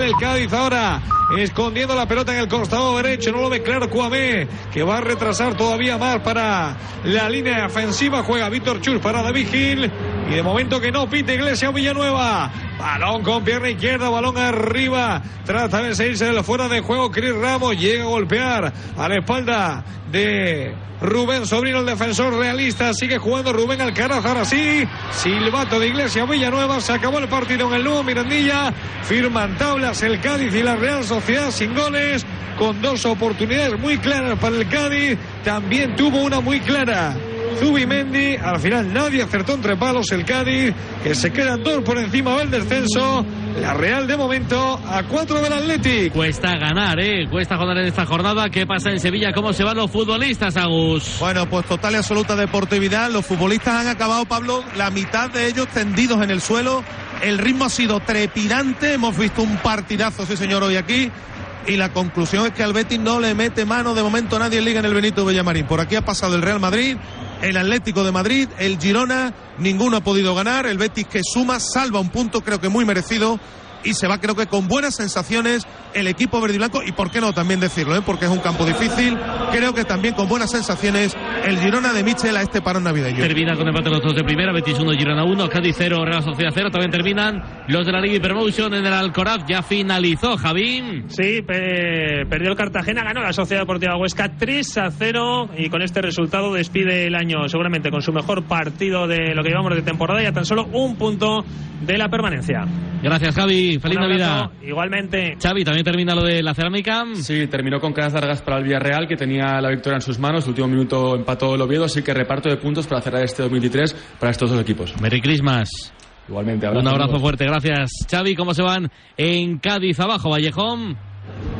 El Cádiz ahora escondiendo la pelota en el costado derecho, no lo ve claro Cuamé, que va a retrasar todavía más para la línea ofensiva. Juega Víctor Chus para David Gil y de momento que no pite Iglesia Villanueva. Balón con pierna izquierda, balón arriba. Trata de seguirse de la fuera de juego. Cris Ramos llega a golpear a la espalda de Rubén Sobrino, el defensor realista. Sigue jugando Rubén Alcaraz. Ahora sí, silbato de Iglesia Villanueva. Se acabó el partido en el nuevo Mirandilla. Firman tablas el Cádiz y la Real Sociedad sin goles. Con dos oportunidades muy claras para el Cádiz. También tuvo una muy clara Zubimendi. Al final nadie acertó entre palos el Cádiz, que se quedan dos por encima del descenso. La Real de momento a cuatro del Atlético. Cuesta ganar, ¿eh? Cuesta ganar en esta jornada. ¿Qué pasa en Sevilla? ¿Cómo se van los futbolistas, Agus? Bueno, pues total y absoluta deportividad. Los futbolistas han acabado, Pablo, la mitad de ellos tendidos en el suelo. El ritmo ha sido trepidante. Hemos visto un partidazo, sí señor, hoy aquí y la conclusión es que al Betis no le mete mano de momento a nadie en Liga en el Benito Villamarín. Por aquí ha pasado el Real Madrid, el Atlético de Madrid, el Girona, ninguno ha podido ganar, el Betis que suma, salva un punto creo que muy merecido y se va creo que con buenas sensaciones el equipo verde y blanco y por qué no también decirlo, ¿eh? porque es un campo difícil, creo que también con buenas sensaciones el Girona de Michel a este parón navideño. Termina con empate los dos de primera, Betis 1, Girona 1, Cádiz 0, Real Sociedad 0, también terminan los de la Liga Promotion en el Alcoraz, ya finalizó Javín. Sí, perdió el Cartagena, ganó la Sociedad Deportiva Huesca 3 a 0 y con este resultado despide el año seguramente con su mejor partido de lo que llevamos de temporada y a tan solo un punto de la permanencia. Gracias Javi, feliz Navidad. Igualmente. Xavi, también termina lo de la cerámica. Sí, terminó con caras largas para el Villarreal que tenía la victoria en sus manos, el último minuto empató el Oviedo, así que reparto de puntos para cerrar este 2023 para estos dos equipos. Merry Christmas. Igualmente, Un abrazo fuerte, gracias. Xavi, ¿cómo se van en Cádiz abajo, Vallejón?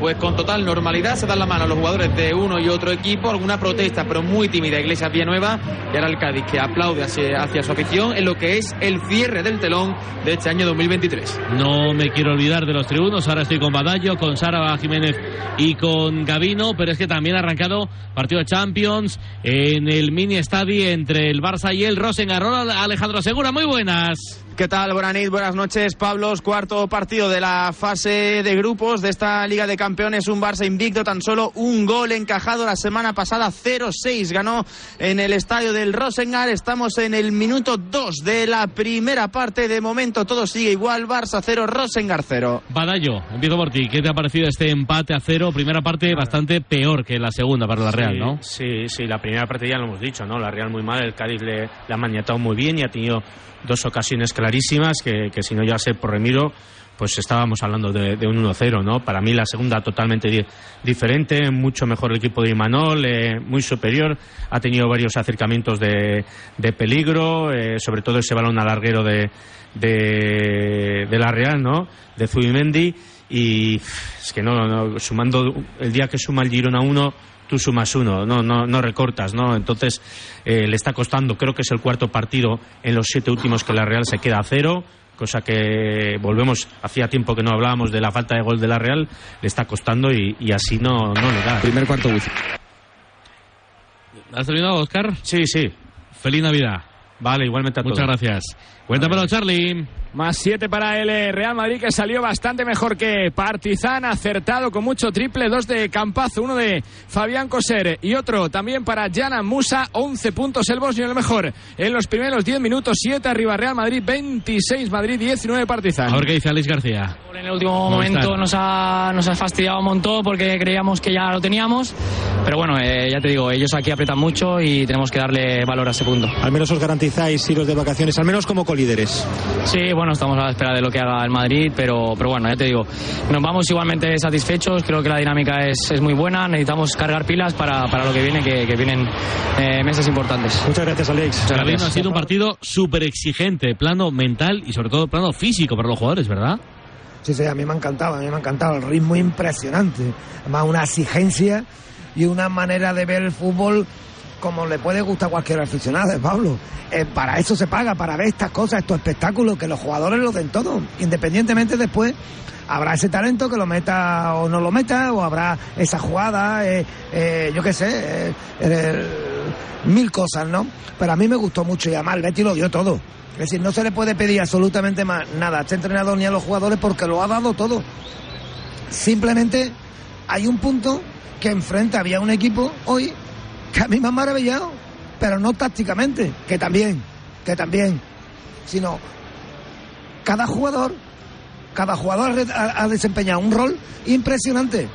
Pues con total normalidad se dan la mano a los jugadores de uno y otro equipo, alguna protesta pero muy tímida Iglesias Villanueva y ahora el Cádiz que aplaude hacia, su afición en lo que es el cierre del telón de este año 2023. No me quiero olvidar de los tribunos, ahora estoy con Badallo, con Sara Jiménez y con Gavino, pero es que también ha arrancado partido de Champions en el mini estadio entre el Barça y el Rosengarrón. Alejandro Segura, muy buenas. ¿Qué tal, Buenas Buenas noches, Pablos. Cuarto partido de la fase de grupos de esta Liga de Campeones. Un Barça invicto, tan solo un gol encajado la semana pasada. 0-6 ganó en el estadio del Rosengar. Estamos en el minuto 2 de la primera parte. De momento todo sigue igual. Barça 0, Rosengar 0. Badallo, empiezo por ti. ¿Qué te ha parecido este empate a cero? Primera parte bastante peor que la segunda para la Real, ¿no? Sí, sí, la primera parte ya lo hemos dicho, ¿no? La Real muy mal, el Cádiz le, le ha maniatado muy bien y ha tenido dos ocasiones clarísimas que, si no sé por Remiro pues estábamos hablando de, un 1-0, ¿no? Para mí la segunda totalmente diferente, mucho mejor el equipo de Imanol, eh, muy superior, ha tenido varios acercamientos de, peligro, eh, sobre todo ese balón alarguero de, de, de, la Real, ¿no? De Zubimendi, y es que no, no, sumando el día que suma el Girona 1 tú sumas uno, no, no, no recortas, ¿no? Entonces eh, le está costando, creo que es el cuarto partido en los siete últimos que la Real se queda a cero, cosa que volvemos, hacía tiempo que no hablábamos de la falta de gol de la Real, le está costando y, así no, no le da. Primer cuarto wifi. ¿Has terminado, Oscar? Sí, sí. Feliz Navidad. Vale, igualmente a Muchas gracias. Cuéntamelo, Charlie. Más 7 para el eh, Real Madrid que salió bastante mejor que Partizan, acertado con mucho triple, dos de Campazo, uno de Fabián Coser y otro también para Jana Musa, 11 puntos el bosnio el mejor en los primeros 10 minutos, 7 arriba Real Madrid, 26 Madrid, 19 Partizan. A ver qué dice Alex García. En el último momento nos ha, nos ha fastidiado un montón porque creíamos que ya lo teníamos, pero bueno, eh, ya te digo, ellos aquí apretan mucho y tenemos que darle valor a ese punto. Al menos os garantizáis iros de vacaciones, al menos como colíderes. Sí, bueno, estamos a la espera de lo que haga el Madrid, pero, pero bueno, ya te digo, nos vamos igualmente satisfechos, creo que la dinámica es, es muy buena, necesitamos cargar pilas para, para lo que viene, que, que vienen eh, meses importantes. Muchas gracias, Alex. Muchas gracias. ha sido un partido súper exigente, plano mental y sobre todo plano físico para los jugadores, ¿verdad? Sí, sí, a mí me ha encantado, a mí me ha encantado. El ritmo impresionante. Además, una exigencia y una manera de ver el fútbol como le puede gustar a cualquier aficionado, ¿eh, Pablo. Eh, para eso se paga, para ver estas cosas, estos espectáculos, que los jugadores lo den todo. Independientemente después, habrá ese talento que lo meta o no lo meta, o habrá esa jugada, eh, eh, yo qué sé, mil cosas, ¿no? Pero a mí me gustó mucho y además el Betis lo dio todo. Es decir, no se le puede pedir absolutamente más nada a este entrenador ni a los jugadores porque lo ha dado todo. Simplemente hay un punto que enfrente había un equipo hoy a mí me ha maravillado, pero no tácticamente, que también, que también, sino cada jugador, cada jugador ha, ha desempeñado un rol impresionante.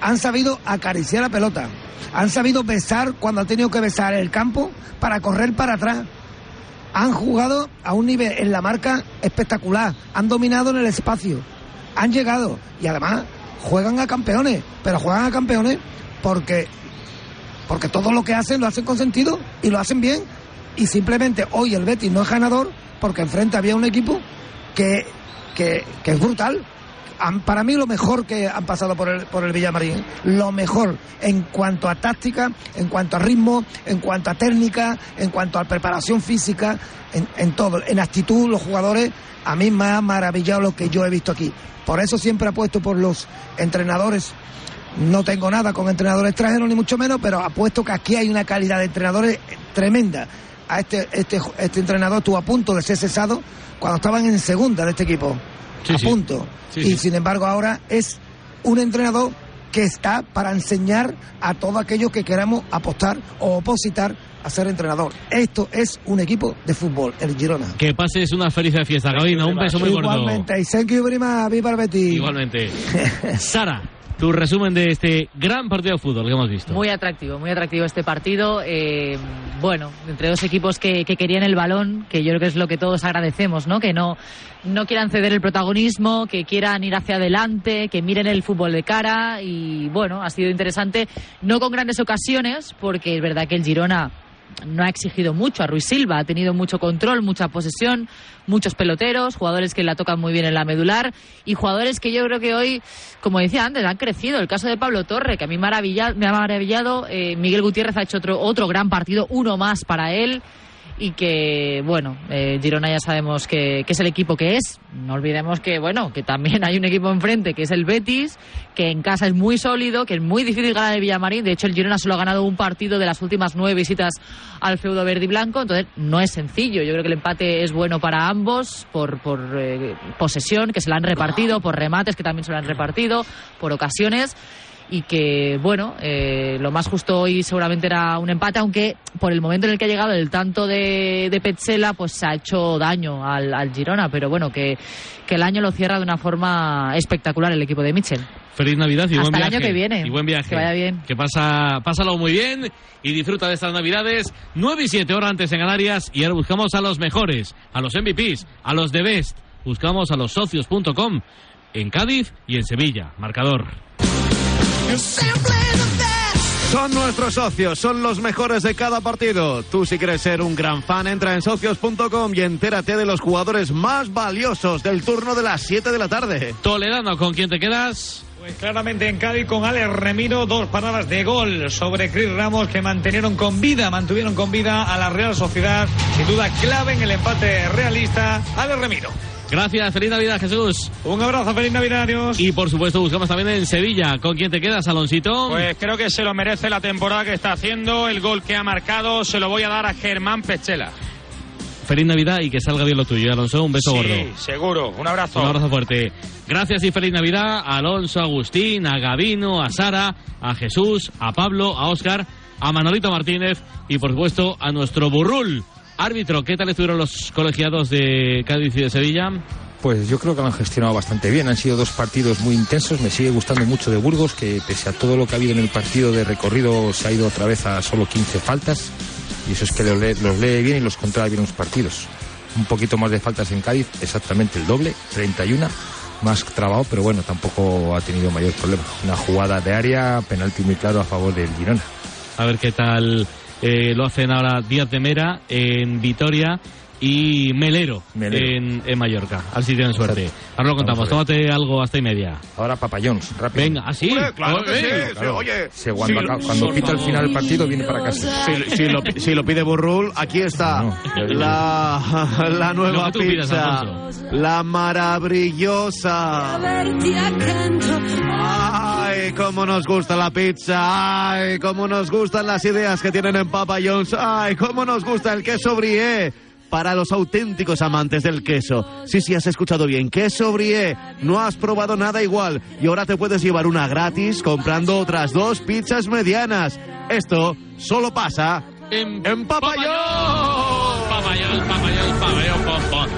Han sabido acariciar la pelota, han sabido besar cuando han tenido que besar el campo para correr para atrás. Han jugado a un nivel en la marca espectacular, han dominado en el espacio, han llegado y además juegan a campeones, pero juegan a campeones porque porque todo lo que hacen lo hacen con sentido y lo hacen bien y simplemente hoy el Betis no es ganador porque enfrente había un equipo que, que, que es brutal. Para mí lo mejor que han pasado por el, por el Villamarín, lo mejor en cuanto a táctica, en cuanto a ritmo, en cuanto a técnica, en cuanto a preparación física, en, en todo, en actitud, los jugadores, a mí me ha maravillado lo que yo he visto aquí. Por eso siempre apuesto por los entrenadores no tengo nada con entrenadores extranjeros, ni mucho menos, pero apuesto que aquí hay una calidad de entrenadores tremenda. A este, este, este entrenador estuvo a punto de ser cesado cuando estaban en segunda de este equipo. Sí, a sí. punto. Sí, y sí. sin embargo ahora es un entrenador que está para enseñar a todos aquellos que queramos apostar o opositar a ser entrenador. Esto es un equipo de fútbol, el Girona. Que pases una feliz fiesta, Gabina. Un beso muy gordo. Igualmente, y thank you very much, viva el Betis. Igualmente. Sara, tu resumen de este gran partido de fútbol que hemos visto. Muy atractivo, muy atractivo este partido. Eh, bueno, entre dos equipos que, que querían el balón, que yo creo que es lo que todos agradecemos, ¿no? Que no, no quieran ceder el protagonismo, que quieran ir hacia adelante, que miren el fútbol de cara. Y bueno, ha sido interesante, no con grandes ocasiones, porque es verdad que el Girona no ha exigido mucho a Ruiz Silva, ha tenido mucho control, mucha posesión, muchos peloteros, jugadores que la tocan muy bien en la medular y jugadores que yo creo que hoy, como decía antes, han crecido. El caso de Pablo Torre, que a mí maravilla- me ha maravillado, eh, Miguel Gutiérrez ha hecho otro, otro gran partido, uno más para él y que, bueno, eh, Girona ya sabemos que, que es el equipo que es. No olvidemos que, bueno, que también hay un equipo enfrente que es el Betis, que en casa es muy sólido, que es muy difícil ganar el Villamarín. De hecho, el Girona solo ha ganado un partido de las últimas nueve visitas al feudo verde y blanco, entonces no es sencillo. Yo creo que el empate es bueno para ambos por, por eh, posesión, que se la han repartido, por remates, que también se la han repartido, por ocasiones y que, bueno, eh, lo más justo hoy seguramente era un empate, aunque por el momento en el que ha llegado el tanto de, de Petzela, pues se ha hecho daño al, al Girona, pero bueno, que, que el año lo cierra de una forma espectacular el equipo de Mitchell. Feliz Navidad y Hasta buen el viaje. año que viene. Y buen viaje. Que vaya bien. Que pasa, pásalo muy bien y disfruta de estas Navidades. 9 y 7 horas antes en Canarias y ahora buscamos a los mejores, a los MVPs, a los de Best. Buscamos a los socios.com en Cádiz y en Sevilla. Marcador. Son nuestros socios, son los mejores de cada partido. Tú si quieres ser un gran fan, entra en socios.com y entérate de los jugadores más valiosos del turno de las 7 de la tarde. Toledano, ¿con quién te quedas? Pues claramente en Cádiz con Alex Remiro, dos paradas de gol sobre Chris Ramos que mantenieron con vida, mantuvieron con vida a la Real Sociedad. Sin duda clave en el empate realista. Alex Remiro. Gracias, feliz Navidad, Jesús. Un abrazo, feliz Navidad, adiós. Y por supuesto buscamos también en Sevilla. ¿Con quién te quedas, Aloncito? Pues creo que se lo merece la temporada que está haciendo. El gol que ha marcado se lo voy a dar a Germán Pechela. feliz Navidad y que salga bien lo tuyo, Alonso. Un beso Sí, gordo. seguro. Un abrazo. Un abrazo fuerte. Gracias y feliz Navidad a Alonso, a Agustín, a Gavino, a Sara, a Jesús, a Pablo, a Óscar, a Manolito Martínez y por supuesto a nuestro burrul. Árbitro, ¿qué tal estuvieron los colegiados de Cádiz y de Sevilla? Pues yo creo que lo han gestionado bastante bien. Han sido dos partidos muy intensos. Me sigue gustando mucho de Burgos, que pese a todo lo que ha habido en el partido de recorrido, se ha ido otra vez a solo 15 faltas. Y eso es que los lee, los lee bien y los controla bien los partidos. Un poquito más de faltas en Cádiz, exactamente el doble, 31. Más trabado, pero bueno, tampoco ha tenido mayor problema. Una jugada de área, penalti muy claro a favor del Girona. A ver qué tal eh, lo hacen ahora Díaz de Mera en Vitoria y Melero, En, en Mallorca. A ver si tienen suerte. Ahora lo contamos. Tómate algo hasta y media. Ahora papayons, rápido. Venga, así. claro que sí, Claro. oye. Se- cuando, Sí, acaba- cuando pita al final del partido, viene para casa. Si, si lo, si lo pide Burrul, aquí está la, la Lo nueva pizza. Alfonso. La maravillosa. Ay, cómo nos gusta la pizza. Ay, cómo nos gustan las ideas que tienen en Papa John's. Ay, cómo nos gusta el queso brie. Para los auténticos amantes del queso. Sí, sí, has escuchado bien. Queso brie. No has probado nada igual. Y ahora te puedes llevar una gratis comprando otras dos pizzas medianas. Esto solo pasa en, Papa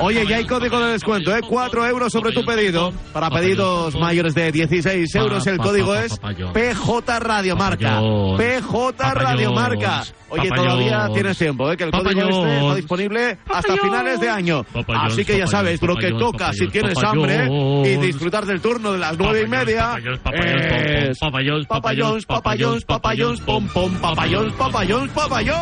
Oye, ya hay código de descuento, ¿eh? 4 euros sobre tu pedido. Para pedidos mayores de 16 euros, el código es PJ Radio Marca. PJ Radio Marca. Oye, todavía tienes tiempo, ¿eh? Que el código este está disponible hasta finales de año. Así que ya sabes, lo que toca si tienes hambre y disfrutar del turno de las nueve y media Papayons, papayons, papayons, pom pom, papayons, papayons, papayons.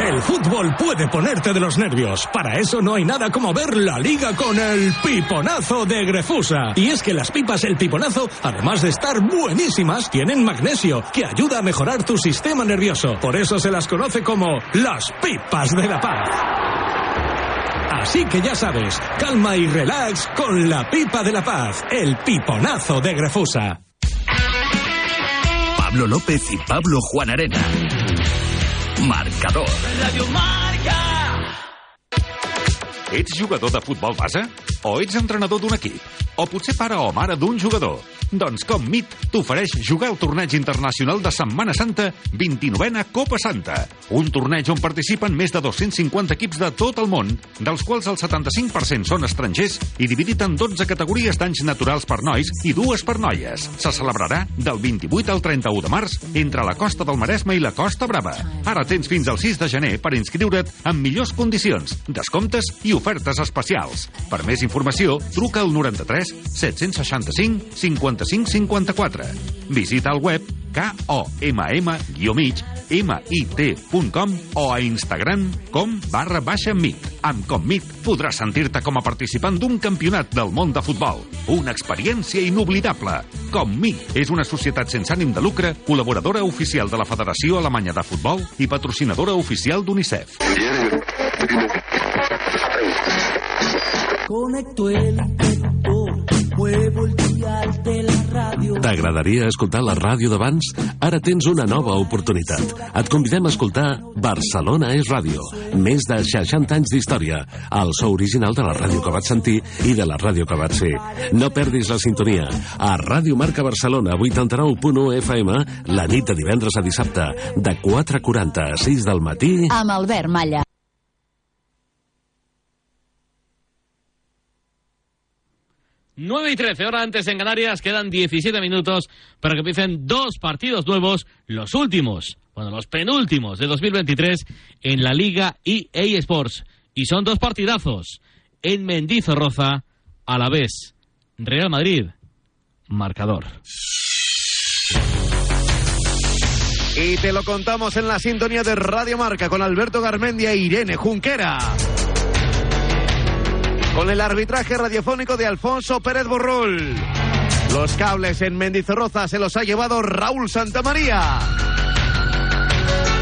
El fútbol puede ponerte de los nervios. Para eso no hay nada como ver la liga con el piponazo de Grefusa. Y es que las pipas El Piponazo, además de estar buenísimas, tienen magnesio, que ayuda a mejorar tu sistema nervioso. Por eso se las conoce como las pipas de la paz. Así que ya sabes, calma y relax con la pipa de la paz, el piponazo de Grefusa. Pablo López y Pablo Juan Arena. Marcador. Radio Marca. Ets jugador de futbol base? O ets entrenador d'un equip? O potser pare o mare d'un jugador? Doncs com MIT t'ofereix jugar al torneig internacional de Setmana Santa 29a Copa Santa. Un torneig on participen més de 250 equips de tot el món, dels quals el 75% són estrangers i dividit en 12 categories d'anys naturals per nois i dues per noies. Se celebrarà del 28 al 31 de març entre la costa del Maresme i la Costa Brava. Ara tens fins al 6 de gener per inscriure't en millors condicions, descomptes i ofertes especials. Per més informació, truca al 93 765 55 54. Visita el web komm-mig mit.com o a Instagram com barra baixa mit. Amb Commit podràs sentir-te com a participant d'un campionat del món de futbol. Una experiència inoblidable. Commit és una societat sense ànim de lucre, col·laboradora oficial de la Federació Alemanya de Futbol i patrocinadora oficial d'UNICEF. Conecto el interruptor, muevo el dial de la ràdio. T'agradaria escoltar la ràdio d'abans? Ara tens una nova oportunitat. Et convidem a escoltar Barcelona és ràdio. Més de 60 anys d'història. El so original de la ràdio que vaig sentir i de la ràdio que vaig fer. No perdis la sintonia. A Ràdio Marca Barcelona, 89.1 FM, la nit de divendres a dissabte, de 4.40 a 6 del matí... Amb Albert Malla. Nueve y 13, hora antes en Canarias, quedan 17 minutos para que empiecen dos partidos nuevos, los últimos, bueno, los penúltimos de 2023 en la Liga EA Sports. Y son dos partidazos. En Mendizorroza, a la vez, Real Madrid, marcador. Y te lo contamos en la sintonía de Radio Marca con Alberto Garmendia e Irene Junquera. Con el arbitraje radiofónico de Alfonso Pérez Borrul. Los cables en Mendizorroza se los ha llevado Raúl Santamaría.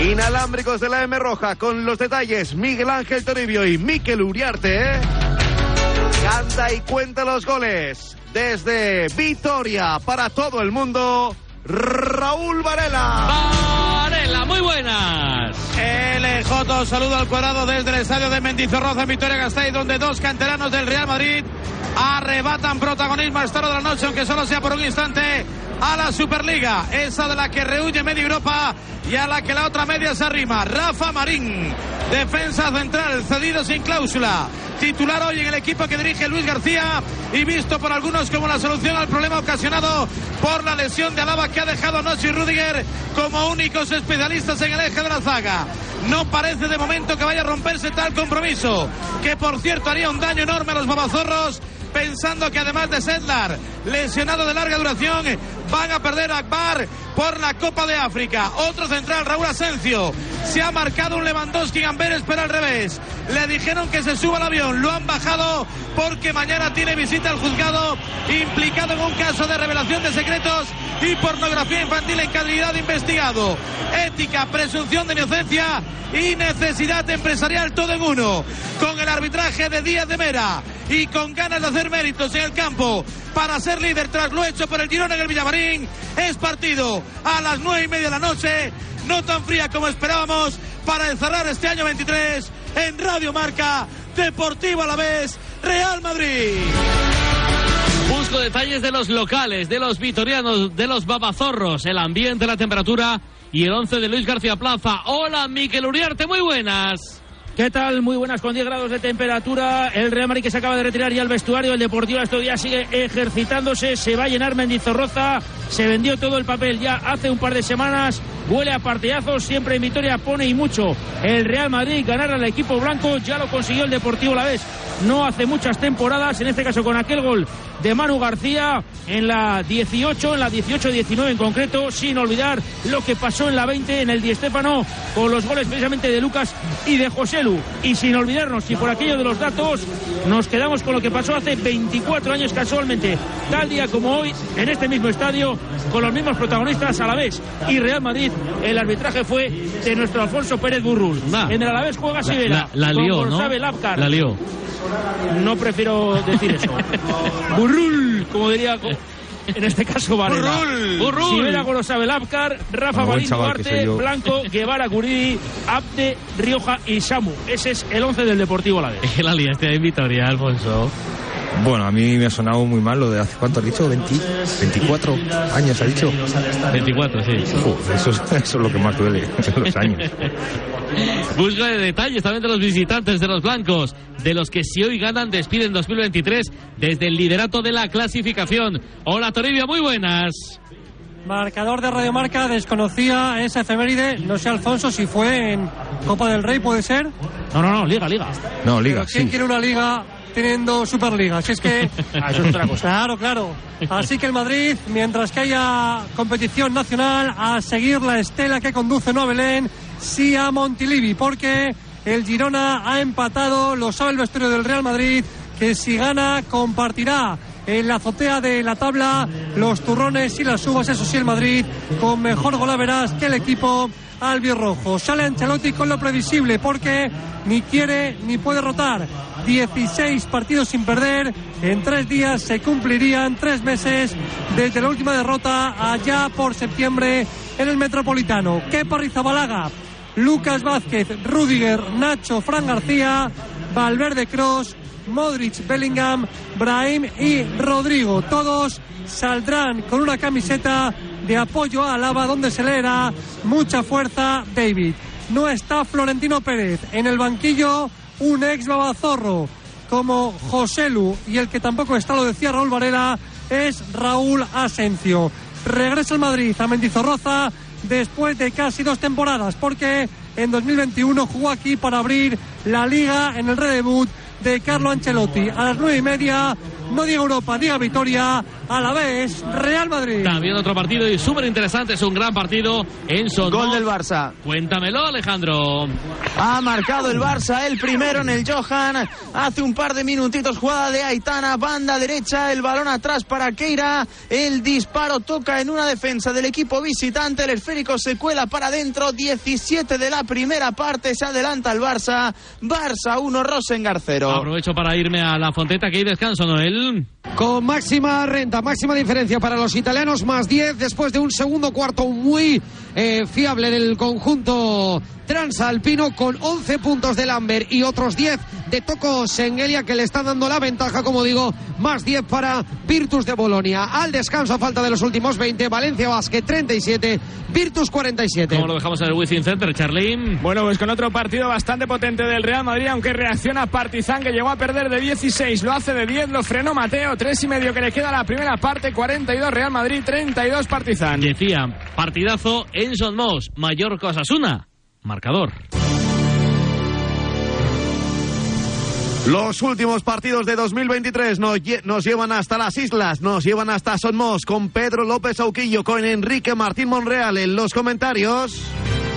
Inalámbricos de la M Roja con los detalles Miguel Ángel Toribio y Miquel Uriarte. Canta y cuenta los goles desde Vitoria para todo el mundo. Raúl Varela. Varela, muy buenas. LJ saludo al cuadrado desde el estadio de Mendizorroza en Victoria Gasteiz, donde dos canteranos del Real Madrid arrebatan protagonismo a esta hora de la noche, aunque solo sea por un instante, a la Superliga, esa de la que rehuye media Europa y a la que la otra media se arrima. Rafa Marín, defensa central, cedido sin cláusula, titular hoy en el equipo que dirige Luis García y visto por algunos como la solución al problema ocasionado por la lesión de Alaba que ha dejado a Nacho y Rudiger como únicos especialistas en el eje de la zaga. No parece de momento que vaya a romperse tal compromiso, que por cierto haría un daño enorme a los babazorros pensando que además de Sedlar, lesionado de larga duración, van a perder a Akbar por la Copa de África. Otro central, Raúl Asencio. Se ha marcado un Lewandowski Amberes, pero al revés. Le dijeron que se suba al avión, lo han bajado porque mañana tiene visita al juzgado implicado en un caso de revelación de secretos y pornografía infantil en calidad de investigado. Ética, presunción de inocencia y necesidad empresarial todo en uno. Con el arbitraje de Díaz de Mera y con ganas de hacer méritos en el campo para ser líder tras lo hecho por el Girona en el Villamarín. Es partido a las nueve y media de la noche, no tan fría como esperábamos, para encerrar este año 23 en Radio Marca, Deportivo a la vez, Real Madrid. Busco detalles de los locales, de los vitorianos, de los babazorros, el ambiente, la temperatura y el 11 de Luis García Plaza. Hola, Miquel Uriarte, muy buenas. ¿Qué tal? Muy buenas, con 10 grados de temperatura. El Real Madrid que se acaba de retirar ya al vestuario. El Deportivo días sigue ejercitándose. Se va a llenar Mendizorroza. Se vendió todo el papel ya hace un par de semanas. Huele a partidazos. Siempre en Vitoria pone y mucho. El Real Madrid ganar al equipo blanco. Ya lo consiguió el Deportivo la vez. No hace muchas temporadas. En este caso con aquel gol de Manu García en la 18, en la 18-19 en concreto. Sin olvidar lo que pasó en la 20 en el Di Stéfano con los goles precisamente de Lucas y de José Y sin olvidarnos, y por aquello de los datos, nos quedamos con lo que pasó hace 24 años casualmente, tal día como hoy, en este mismo estadio, con los mismos protagonistas a la vez. Y Real Madrid, el arbitraje fue de nuestro Alfonso Pérez Burrul. en el Alavés juega Sibera. La, la, la lió, ¿no? La lió. No prefiero decir eso. Burrul, como diría en este caso Varela. Burrul. Sibera Gorosabel Apcar, Rafa Ah, buen Marín Duarte. Blanco, Guevara Curidi, Abde, Rioja y Samu. Ese es el 11 del Deportivo La Vez. La liaste en Vitoria, Alfonso. Bueno, a mí me ha sonado muy mal lo de hace cuánto has dicho, 20, 24 años ha dicho. 24, sí. Eso, es, eso es lo que más duele, los años. Busca de detalles también de los visitantes de los blancos, de los que si hoy ganan despiden 2023 desde el liderato de la clasificación. Hola Toribio, muy buenas. Marcador de Radio Marca desconocía esa efeméride. No sé, Alfonso, si fue en Copa del Rey, puede ser. No, no, no, liga, liga. No, liga, ¿Quién sí. quiere una liga teniendo Superliga? Si es que. Ah, eso es otra cosa. Claro, claro. Así que el Madrid, mientras que haya competición nacional, a seguir la estela que conduce no a Belén, sí a Montilivi, porque el Girona ha empatado, lo sabe el vestuario del Real Madrid, que si gana compartirá en la azotea de la tabla los turrones y las uvas, eso sí el Madrid, con mejor golaveras que el equipo albirrojo. Sale Ancelotti con lo previsible porque ni quiere ni puede rotar. 16 partidos sin perder. En tres días se cumplirían tres meses desde la última derrota allá por septiembre en el Metropolitano. Kepa Rizabalaga, Lucas Vázquez, Rudiger, Nacho, Fran García, Valverde Cross, Modric, Bellingham, Brahim y Rodrigo. Todos saldrán con una camiseta de apoyo a Alaba donde se leerá mucha fuerza David. No está Florentino Pérez. En el banquillo un ex babazorro como José Lu y el que tampoco está, lo decía Raúl Varela, es Raúl Asencio. Regresa al Madrid a Mendizorroza después de casi dos temporadas porque en 2021 jugó aquí para abrir la liga en el redebut de Carlo Ancelotti. A las nueve y media no diga Europa, diga Vitoria, a la vez Real Madrid. También otro partido y súper interesante, es un gran partido en Son. Gol del Barça. Cuéntamelo, Alejandro. Ha marcado el Barça el primero en el Johan. Hace un par de minutitos jugada de Aitana, banda derecha, el balón atrás para Keira. El disparo toca en una defensa del equipo visitante. El esférico se cuela para adentro. 17 de la primera parte. Se adelanta el Barça. Barça 1, Rosengar 0. Aprovecho para irme a la Fonteta que hay descanso, Noel. Con máxima renta, máxima diferencia para los italianos, más 10 después de un segundo cuarto muy eh, fiable del conjunto transalpino con 11 puntos de Lambert y otros 10 de Toco Sengelia que le están dando la ventaja, como digo, más 10 para Virtus de Bolonia. Al descanso a falta de los últimos 20, Valencia Basket 37, Virtus 47. ¿Cómo lo dejamos en el Wizzing Center, Charlene? Bueno, pues con otro partido bastante potente del Real Madrid, aunque reacciona Partizan que llegó a perder de 16, lo hace de 10, lo frenó Mateo, 3 y medio que le queda la primera parte, 42 Real Madrid, 32 Partizan. Decía, partidazo en Son Mos, Mallorca Osasuna marcador. Los últimos partidos de 2023 nos, nos, llevan hasta las islas, nos llevan hasta Sonmos con Pedro López Auquillo, con Enrique Martín Monreal en los comentarios.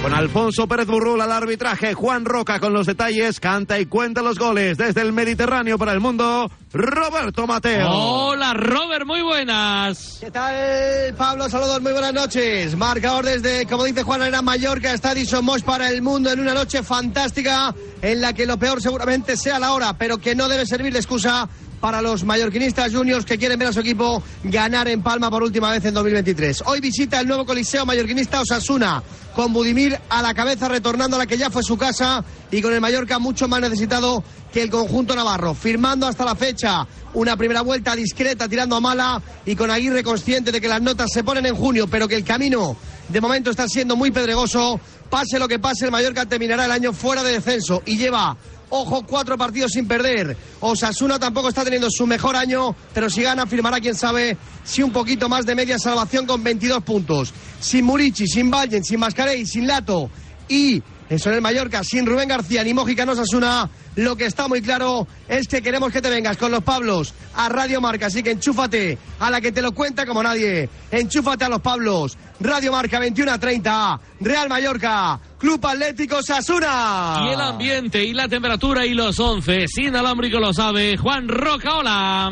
Con Alfonso Pérez Burrul al arbitraje, Juan Roca con los detalles, canta y cuenta los goles desde el Mediterráneo para el mundo, Roberto Mateo. Hola Robert, muy buenas. ¿Qué tal Pablo? Saludos, muy buenas noches. Marcador desde, como dice Juan Arena Mallorca, está Somos para el mundo en una noche fantástica en la que lo peor seguramente sea la hora, pero que no debe servir de excusa para los mallorquinistas juniors que quieren ver a su equipo ganar en Palma por última vez en 2023. Hoy visita el nuevo coliseo mallorquinista Osasuna, con Budimir a la cabeza retornando a la que ya fue su casa y con el Mallorca mucho más necesitado que el conjunto navarro, firmando hasta la fecha una primera vuelta discreta tirando a mala y con Aguirre consciente de que las notas se ponen en junio, pero que el camino de momento está siendo muy pedregoso. Pase lo que pase, el Mallorca terminará el año fuera de descenso y lleva Ojo, cuatro partidos sin perder. Osasuna tampoco está teniendo su mejor año, pero si gana firmará, quién sabe, si un poquito más de media salvación con 22 puntos. Sin Murici, sin Vallen, sin Mascarey, sin Lato y eso en el Mallorca, sin Rubén García ni Mojica Osasuna, lo que está muy claro es que queremos que te vengas con los Pablos a Radio Marca, así que enchúfate a la que te lo cuenta como nadie. Enchúfate a los Pablos. Radio Marca 21 a 30, Real Mallorca, Club Atlético Sasuna. Y el ambiente y la temperatura y los 11, sin alámbrico lo sabe Juan Roca, hola.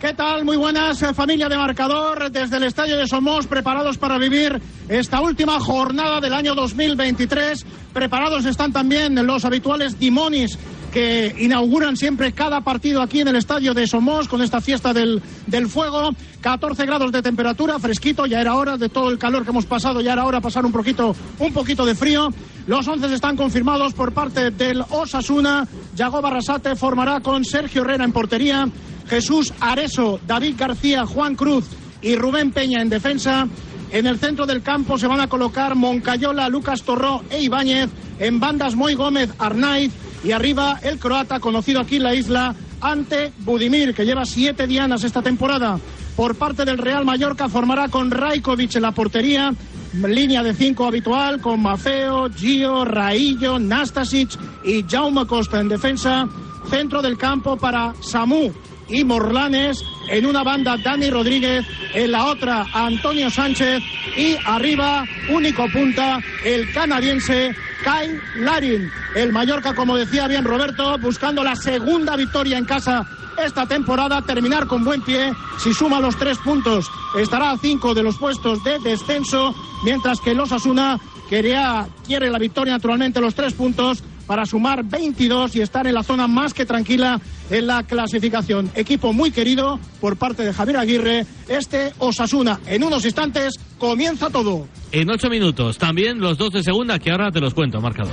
¿Qué tal? Muy buenas, eh, familia de marcador, desde el Estadio de Somos, preparados para vivir esta última jornada del año 2023. Preparados están también los habituales Dimonis que inauguran siempre cada partido aquí en el estadio de Somos con esta fiesta del, del, fuego. 14 grados de temperatura, fresquito, ya era hora de todo el calor que hemos pasado, ya era hora pasar un poquito, un poquito de frío. Los 11 están confirmados por parte del Osasuna. Yago Barrasate formará con Sergio Herrera en portería. Jesús Areso, David García, Juan Cruz y Rubén Peña en defensa. En el centro del campo se van a colocar Moncayola, Lucas Torró e Ibáñez. En bandas Moy Gómez, Arnaiz. Y arriba el croata, conocido aquí en la isla, ante Budimir, que lleva siete dianas esta temporada. Por parte del Real Mallorca formará con Rajkovic en la portería. Línea de cinco habitual con Mafeo, Gio, Raillo, Nastasic y Jaume Costa en defensa. Centro del campo para Samu y Morlanes. En una banda Dani Rodríguez, en la otra Antonio Sánchez y arriba, único punta, el canadiense Kyle Larin. El Mallorca, como decía bien Roberto, buscando la segunda victoria en casa esta temporada, terminar con buen pie. Si suma los tres puntos, estará a cinco de los puestos de descenso, mientras que los Asuna quería, quiere la victoria naturalmente los tres puntos para sumar 22 y estar en la zona más que tranquila en la clasificación. Equipo muy querido por parte de Javier Aguirre, este Osasuna. En unos instantes comienza todo. En ocho minutos, también los dos de segunda que ahora te los cuento, marcador.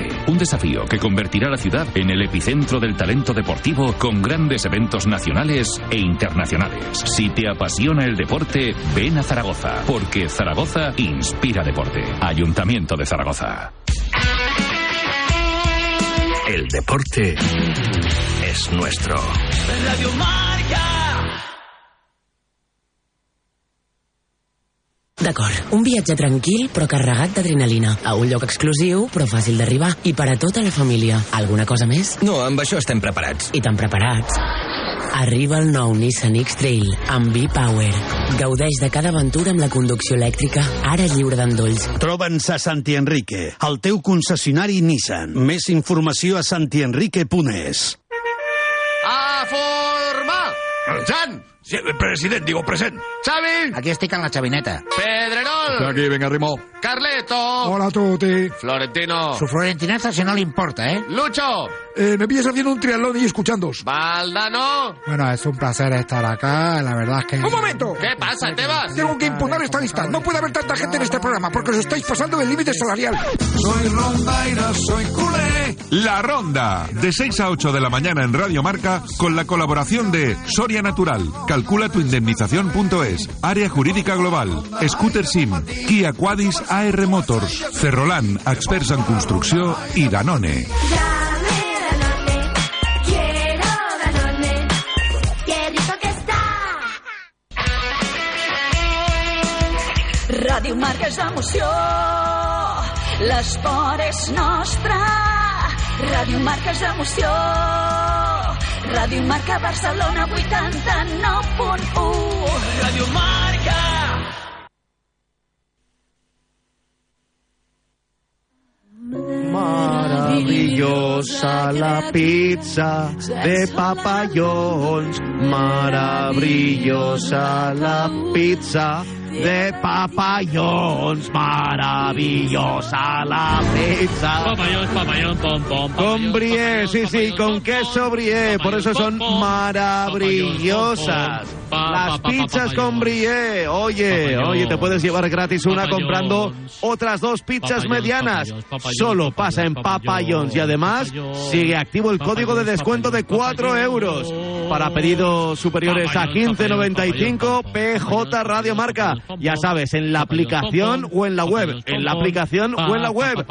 Un desafío que convertirá a la ciudad en el epicentro del talento deportivo con grandes eventos nacionales e internacionales. Si te apasiona el deporte, ven a Zaragoza, porque Zaragoza inspira deporte. Ayuntamiento de Zaragoza. El deporte es nuestro. Radio Marca. D'acord, un viatge tranquil però carregat d'adrenalina. A un lloc exclusiu però fàcil d'arribar. I per a tota la família. Alguna cosa més? No, amb això estem preparats. I tan preparats. Arriba el nou Nissan X-Trail amb V-Power. Gaudeix de cada aventura amb la conducció elèctrica, ara lliure d'endolls. Troba'ns a Santi Enrique, el teu concessionari Nissan. Més informació a santienrique.es. ¡A formar! ¡Jan! Sí, president, digo present. ¡Xavi! Aquí estic en la xavineta. ¡Pedrerol! Aquí, venga, Rimo. ¡Carleto! Hola a tutti. ¡Florentino! Su florentinaza si no le importa, ¿eh? ¡Lucho! Eh, me pillas haciendo un triatlón y escuchándos. ¡Valdano! Bueno, es un placer estar acá. La verdad es que. ¡Un momento! ¿Qué pasa, Tebas? Tengo que impugnar esta lista. No puede haber tanta gente en este programa porque os estáis pasando del límite salarial. Soy rondaira, soy culé. La Ronda, de 6 a 8 de la mañana en Radio Marca, con la colaboración de Soria Natural, Calcula tu indemnización.es, Área Jurídica Global, Scooter Sim, Kia Quadis AR Motors, Ferrolan, experts en construcció i Danone. És emoció. L'esport és nostre. Ràdio Marca és emoció. Ràdio Marca Barcelona 89.1. Ràdio Marca. Maravillosa la pizza de papayons. Maravillosa la pizza de papayons. Maravillosa la pizza. Papayón, papayón, pom, pom. Con brie, sí, sí, con queso brie. Por eso son maravillosas. Las pizzas con brie. Oye, oye, te puedes llevar gratis una comprando otras dos pizzas medianas. Solo pasa en Papayons y además sigue activo el código de descuento de 4 euros. Para pedidos superiores a 15.95 PJ Radio Marca. Ya sabes, en la aplicación o en la web. En la aplicación o en la web.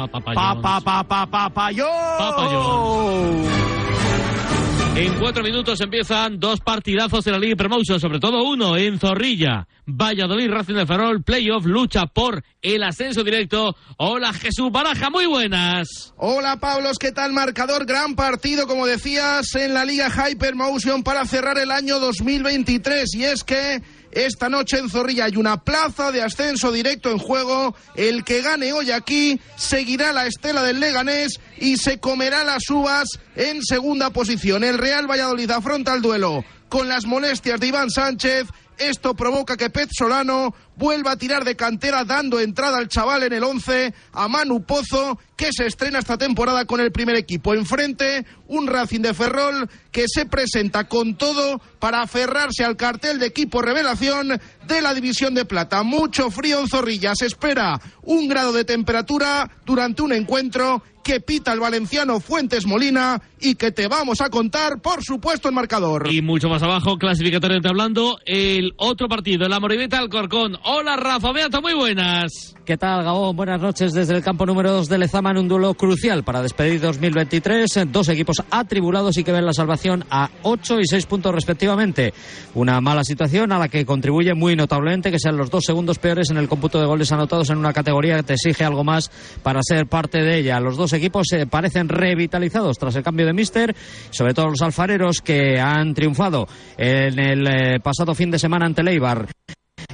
En cuatro minutos empiezan dos partidazos de la Liga Promotion, sobre todo uno en Zorrilla. Valladolid Racing de Ferrol, playoff, lucha por el ascenso directo. Hola Jesús Baraja, muy buenas. Hola Pablos, ¿qué tal marcador? Gran partido, como decías, en la Liga Hypermotion para cerrar el año 2023. Y es que esta noche en Zorrilla hay una plaza de ascenso directo en juego. El que gane hoy aquí seguirá la estela del Leganés y se comerá las uvas en segunda posición. El Real Valladolid afronta el duelo con las molestias de Iván Sánchez. Esto provoca que Pez Solano vuelva a tirar de cantera dando entrada al chaval en el 11 a Manu Pozo que se estrena esta temporada con el primer equipo. Enfrente un Racing de Ferrol que se presenta con todo para aferrarse al cartel de equipo revelación de la División de Plata. Mucho frío en Zorrilla. Se espera un grado de temperatura durante un encuentro que pita el valenciano Fuentes Molina y que te vamos a contar, por supuesto, el marcador. Y mucho más abajo, clasificatoriamente hablando, el otro partido, la Moribeta Alcorcón. Hola Rafa Beata, muy buenas. ¿Qué tal, Gabón? Buenas noches desde el campo número 2 de Lezama en un duelo crucial para despedir 2023. Dos equipos atribulados y que ven la salvación a 8 y 6 puntos respectivamente. Una mala situación a la que contribuye muy notablemente que sean los dos segundos peores en el cómputo de goles anotados en una categoría que te exige algo más para ser parte de ella. Los dos equipos se parecen revitalizados tras el cambio de míster, sobre todo los alfareros que han triunfado en el eh, pasado fin de semana ante Leibar.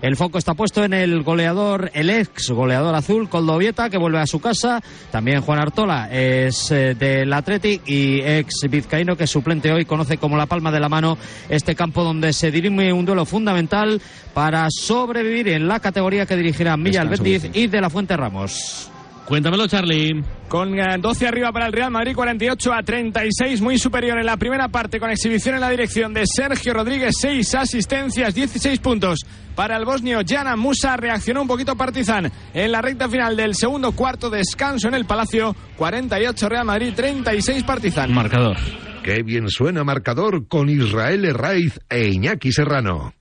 El foco está puesto en el goleador, el ex goleador azul, Coldovieta, que vuelve a su casa. También Juan Artola es eh, del Athletic y ex vizcaíno, que suplente hoy conoce como la palma de la mano este campo donde se dirime un duelo fundamental para sobrevivir en la categoría que dirigirá Milla Albeniz y de la Fuente Ramos. Cuéntamelo, Charlie. Con eh, 12 arriba para el Real Madrid, 48 a 36, muy superior en la primera parte con exhibición en la dirección de Sergio Rodríguez, 6 asistencias, 16 puntos para el bosnio Jana Musa, reaccionó un poquito Partizan en la recta final del segundo cuarto, descanso en el Palacio, 48 Real Madrid, 36 Partizan. Marcador. Qué bien suena marcador con Israel Herraiz e Iñaki Serrano.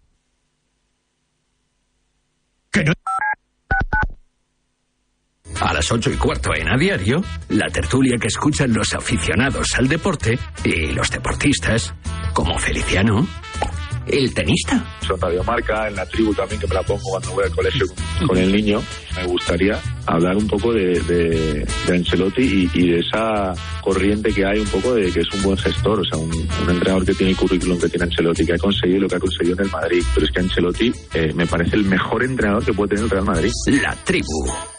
A las ocho y cuarto en A Diario, la tertulia que escuchan los aficionados al deporte y los deportistas, como Feliciano, el tenista. Son Radio Marca, en la tribu también que me la pongo cuando voy al colegio con, con el niño. Me gustaría hablar un poco de, de, de Ancelotti y, y, de esa corriente que hay un poco de que es un buen gestor, o sea, un, un, entrenador que tiene el currículum que tiene Ancelotti, que ha conseguido lo que ha conseguido en el Madrid. Pero es que Ancelotti eh, me parece el mejor entrenador que puede tener el Real Madrid. La tribu.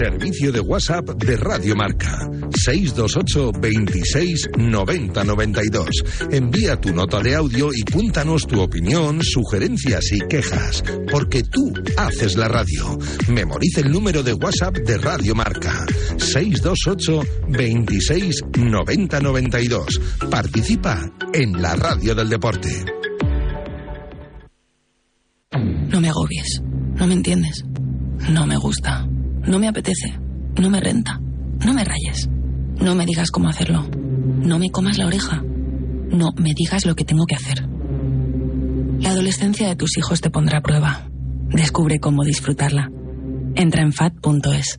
Servicio de WhatsApp de Radio Marca. 628 26 90 92. Envía tu nota de audio y cuéntanos tu opinión, sugerencias y quejas. Porque tú haces la radio. Memoriza el número de WhatsApp de Radio Marca. 628 26 90 92. Participa en la radio del deporte. No me agobies. No me entiendes. No me gusta. No me apetece. No me renta. No me rayes. No me digas cómo hacerlo. No me comas la oreja. No me digas lo que tengo que hacer. La adolescencia de tus hijos te pondrá a prueba. Descubre cómo disfrutarla. Entra en fat.es.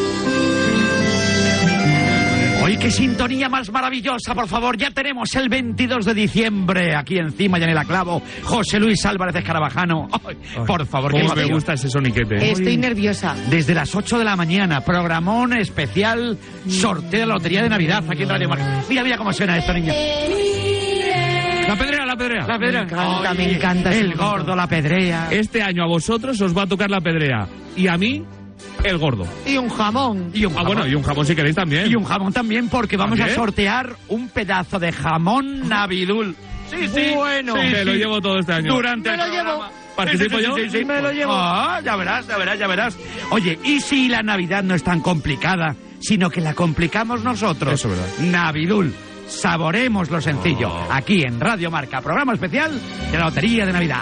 qué sintonía más maravillosa, por favor. Ya tenemos el 22 de diciembre aquí encima, ya en el aclavo. José Luis Álvarez Escarabajano. Ay, por favor, ¿Cómo qué me gusta ese soniquete? Estoy nerviosa. Desde las 8 de la mañana, programón especial, sorteo de la lotería de Navidad aquí en Radio Marca. Mira, mira cómo suena esto, niño. La pedrea, la pedrea. La pedrea. Me encanta, Ay, me encanta El momento. gordo, la pedrea. Este año a vosotros os va a tocar la pedrea. Y a mí, el gordo. Y un jamón. Y un Ah, jamón. bueno, y un jamón si queréis también. Y un jamón también, porque vamos ¿También? a sortear un pedazo de jamón navidul. Sí, sí. Bueno. Me Sí, lo sí. llevo todo este año. Durante Me lo el llevo. programa. ¿Participo Sí, yo? sí, sí, sí. Me lo llevo. Ah, ya verás, ya verás, ya verás. Oye, ¿y si la Navidad no es tan complicada, sino que la complicamos nosotros? Eso es verdad. Navidul. Saboremos lo sencillo. Oh. Aquí en Radio Marca, programa especial de la Lotería de Navidad.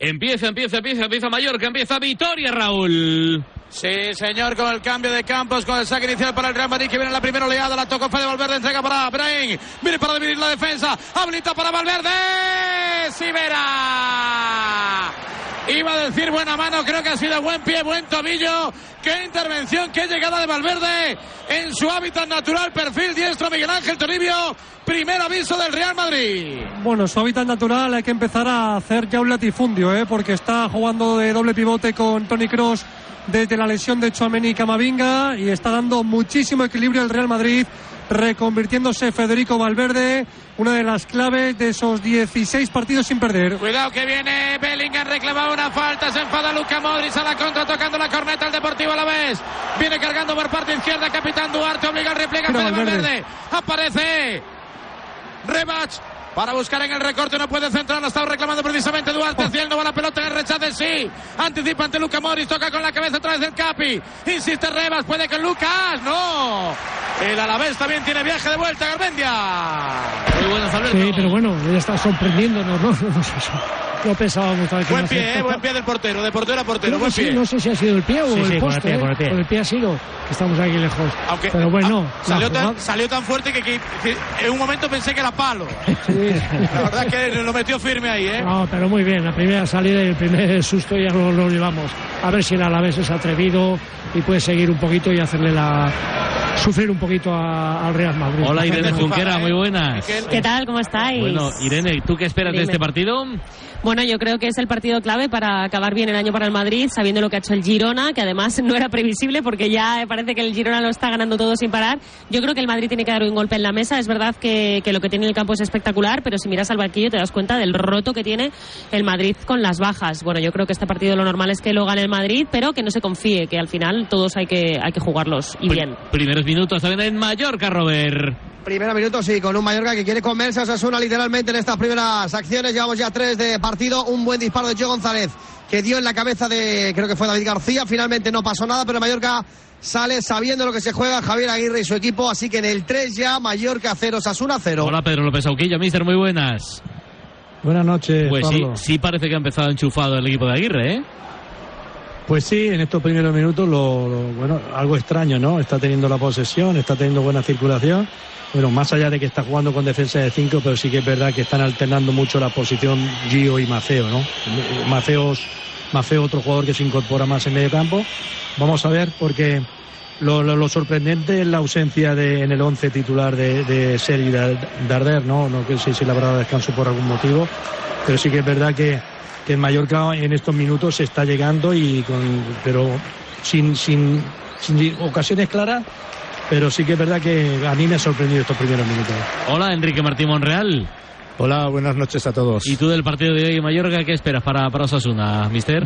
Empieza, empieza, empieza, empieza Mallorca, empieza Vitoria, Raúl. Sí, señor, con el cambio de campos, con el saque inicial para el Real Madrid, que viene en la primera oleada, la tocó Fede Valverde, entrega para Brain, viene para dividir la defensa, habilita para Valverde, Sivera. Iba a decir buena mano, creo que ha sido buen pie, buen tobillo. Qué intervención, qué llegada de Valverde en su hábitat natural, perfil diestro Miguel Ángel Toribio. Primer aviso del Real Madrid. Bueno, su hábitat natural hay que empezar a hacer ya un latifundio, ¿eh? porque está jugando de doble pivote con Tony Cross desde la lesión de Chouameni y Camavinga y está dando muchísimo equilibrio al Real Madrid reconvirtiéndose Federico Valverde, una de las claves de esos 16 partidos sin perder. Cuidado que viene Bellingham, reclamaba una falta, se enfada Luca Modric a la contra, tocando la corneta al Deportivo a la vez. Viene cargando por parte izquierda, capitán Duarte, obliga al repliegue a Valverde. Valverde. Aparece Rebach para buscar en el recorte, no puede centrar, lo estaba reclamando precisamente Duarte, hacia él no va la pelota el rechace, sí, anticipa ante Luca Morris, toca con la cabeza a través del Capi, insiste Rebas, puede con Lucas, no, el Alavés también tiene viaje de vuelta, Garmendia. Muy buenas, Alberto. Sí, pero bueno, ya está sorprendiéndonos, ¿no? No pensábamos tal Buen pie, eh, buen pie del portero, de portero a portero, buen sí, pie. No sé si ha sido el pie o sí, el sí, poste. Con el pie, eh. con el pie. Con el pie ha sido, que estamos aquí lejos. Aunque, pero bueno. ah, salió, tan, salió tan fuerte que, que, que, en un momento pensé que era palo. La verdad es que lo metió firme ahí, ¿eh? No, pero muy bien. La primera salida y el primer susto ya lo, lo llevamos. A ver si el Alavés es atrevido y puede seguir un poquito y hacerle la sufrir un poquito a, al Real Madrid. Hola Irene Junquera, muy buenas. ¿Qué tal? ¿Cómo estáis? Bueno, Irene, ¿tú qué esperas Dime. de este partido? Bueno, yo creo que es el partido clave para acabar bien el año para el Madrid, sabiendo lo que ha hecho el Girona, que además no era previsible porque ya parece que el Girona lo está ganando todo sin parar. Yo creo que el Madrid tiene que dar un golpe en la mesa. Es verdad que, que lo que tiene en el campo es espectacular, pero si miras al banquillo te das cuenta del roto que tiene el Madrid con las bajas. Bueno, yo creo que este partido lo normal es que lo gane el Madrid, pero que no se confíe, que al final todos hay que, hay que jugarlos y bien. Primeros minutos también en Mallorca, Robert. Primero minuto, sí, con un Mallorca que quiere comerse a Osasuna literalmente en estas primeras acciones. Llevamos ya tres de partido. Un buen disparo de Joe González que dio en la cabeza de, creo que fue David García. Finalmente no pasó nada, pero Mallorca sale sabiendo lo que se juega Javier Aguirre y su equipo. Así que en el 3 ya, Mallorca 0, Osasuna 0. Hola Pedro López Auquilla, mister, muy buenas. Buenas noches, Pues Pablo. sí, sí parece que ha empezado enchufado el equipo de Aguirre, ¿eh? Pues sí, en estos primeros minutos, lo, bueno, algo extraño, ¿no? Está teniendo la posesión, está teniendo buena circulación. Bueno, más allá de que está jugando con defensa de 5, pero sí que es verdad que están alternando mucho la posición Gio y Maceo, ¿no? Maceo, Maceo otro jugador que se incorpora más en medio campo. Vamos a ver, porque lo, lo- sorprendente es la ausencia de, en el 11 titular de, de Sergi Dar- Darder, ¿no? No sé si le habrá descanso por algún motivo, pero sí que es verdad que, que en Mallorca en estos minutos se está llegando y con, pero sin, sin, sin ocasiones claras, pero sí que es verdad que a mí me ha sorprendido estos primeros minutos. Hola, Enrique Martín Monreal. Hola, buenas noches a todos. ¿Y tú del partido de hoy en Mallorca qué esperas para, para Osasuna, mister?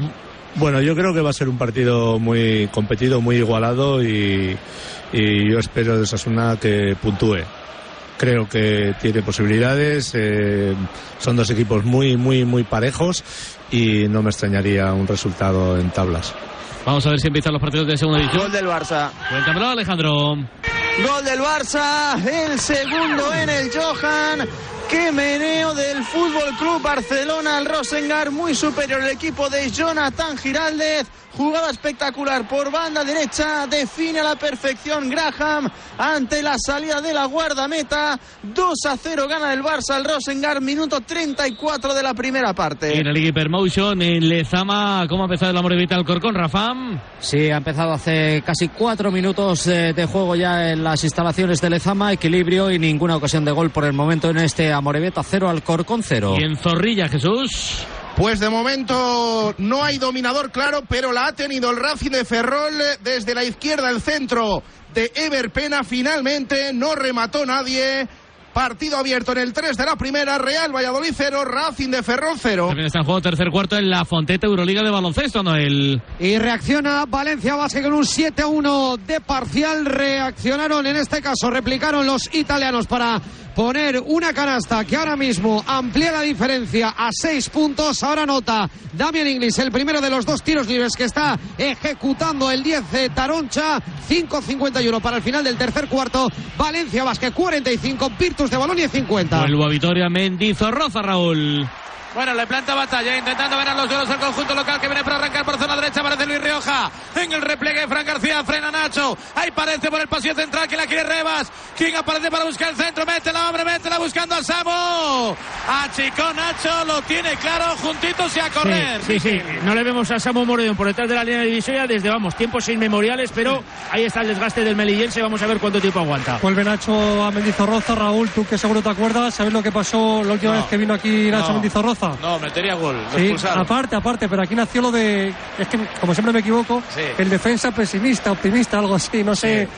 Bueno, yo creo que va a ser un partido muy competido, muy igualado y, y yo espero de Osasuna que puntúe. Creo que tiene posibilidades, eh, son dos equipos muy, muy, muy parejos y no me extrañaría un resultado en tablas. Vamos a ver si empiezan los partidos de segunda división. Gol del Barça. Cuéntamelo, Alejandro. Gol del Barça, el segundo en el Johan. Qué meneo del Fútbol Club Barcelona al Rosengar, muy superior el equipo de Jonathan Giraldez. Jugada espectacular por banda derecha, define a la perfección Graham ante la salida de la guardameta. 2 a 0 gana el Barça al Rosengar, minuto 34 de la primera parte. En la Liga Hypermotion, en Lezama, ¿cómo ha empezado el amor vital Corcón, Rafam? Sí, ha empezado hace casi cuatro minutos eh, de juego ya en las instalaciones de Lezama, equilibrio y ninguna ocasión de gol por el momento en este Amorebieta 0 al Corcón 0. Y en Zorrilla, Jesús. Pues de momento no hay dominador claro, pero la ha tenido el Racing de Ferrol eh, desde la izquierda el centro de Ever Pena. Finalmente no remató nadie. Partido abierto en el 3 de la primera, Real Valladolid 0, Racing de Ferrol 0. También está en juego tercer cuarto en la Fonteta Euroliga de baloncesto, Noel. Y reacciona Valencia Basket con un 7-1 de parcial. Reaccionaron en este caso, replicaron los italianos para poner una canasta que ahora mismo amplía la diferencia a 6 puntos. Ahora nota Damian Inglis, el primero de los dos tiros libres que está ejecutando el 10 de Taroncha. 5-51 para el final del tercer cuarto. Valencia Basket 45, Virtus de Bolonia 50. Vuelvo a Vitoria, Mendizorroza, Raúl. Bueno, le planta batalla, intentando ganar los duelos al conjunto local que viene para arrancar por zona derecha. Aparece Luis Rioja. En el repliegue, Fran García frena Nacho. Ahí parece por el pasillo central que la quiere Rebas. King aparece para buscar el centro. Métela, hombre, métela buscando a Samu. Achicó Nacho, lo tiene claro, juntitos y a correr. Sí, sí, sí. No le vemos a Samu Moreno por detrás de la línea divisoria desde, vamos, tiempos inmemoriales, pero ahí está el desgaste del melillense. Vamos a ver cuánto tiempo aguanta. Vuelve Nacho a Mendizorroza. Raúl, tú que seguro te acuerdas, ¿sabes lo que pasó la última No. vez que vino aquí Nacho No. Mendizorroza? No, metería gol. Lo Sí, expulsaron. aparte, aparte, pero aquí nació lo de. Es que, como siempre me equivoco, Sí. el defensa pesimista, optimista, algo así, no sé.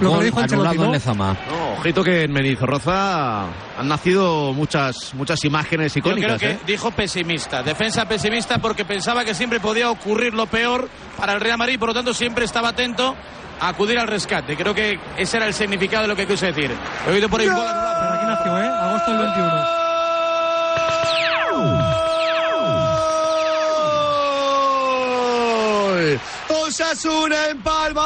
Lo que Gol dijo Ancelotti, anulado en ¿no? Lezama. No, ojito que en Menizorroza han nacido muchas, muchas imágenes Yo creo icónicas. que ¿eh? dijo pesimista, defensa pesimista porque pensaba que siempre podía ocurrir lo peor para el Real Madrid, por lo tanto siempre estaba atento a acudir al rescate. Creo que ese era el significado de lo que quise decir. He oído por ahí un gol anulado. Pero aquí nació, ¿eh? Agosto del 21. Osasuna en Palma.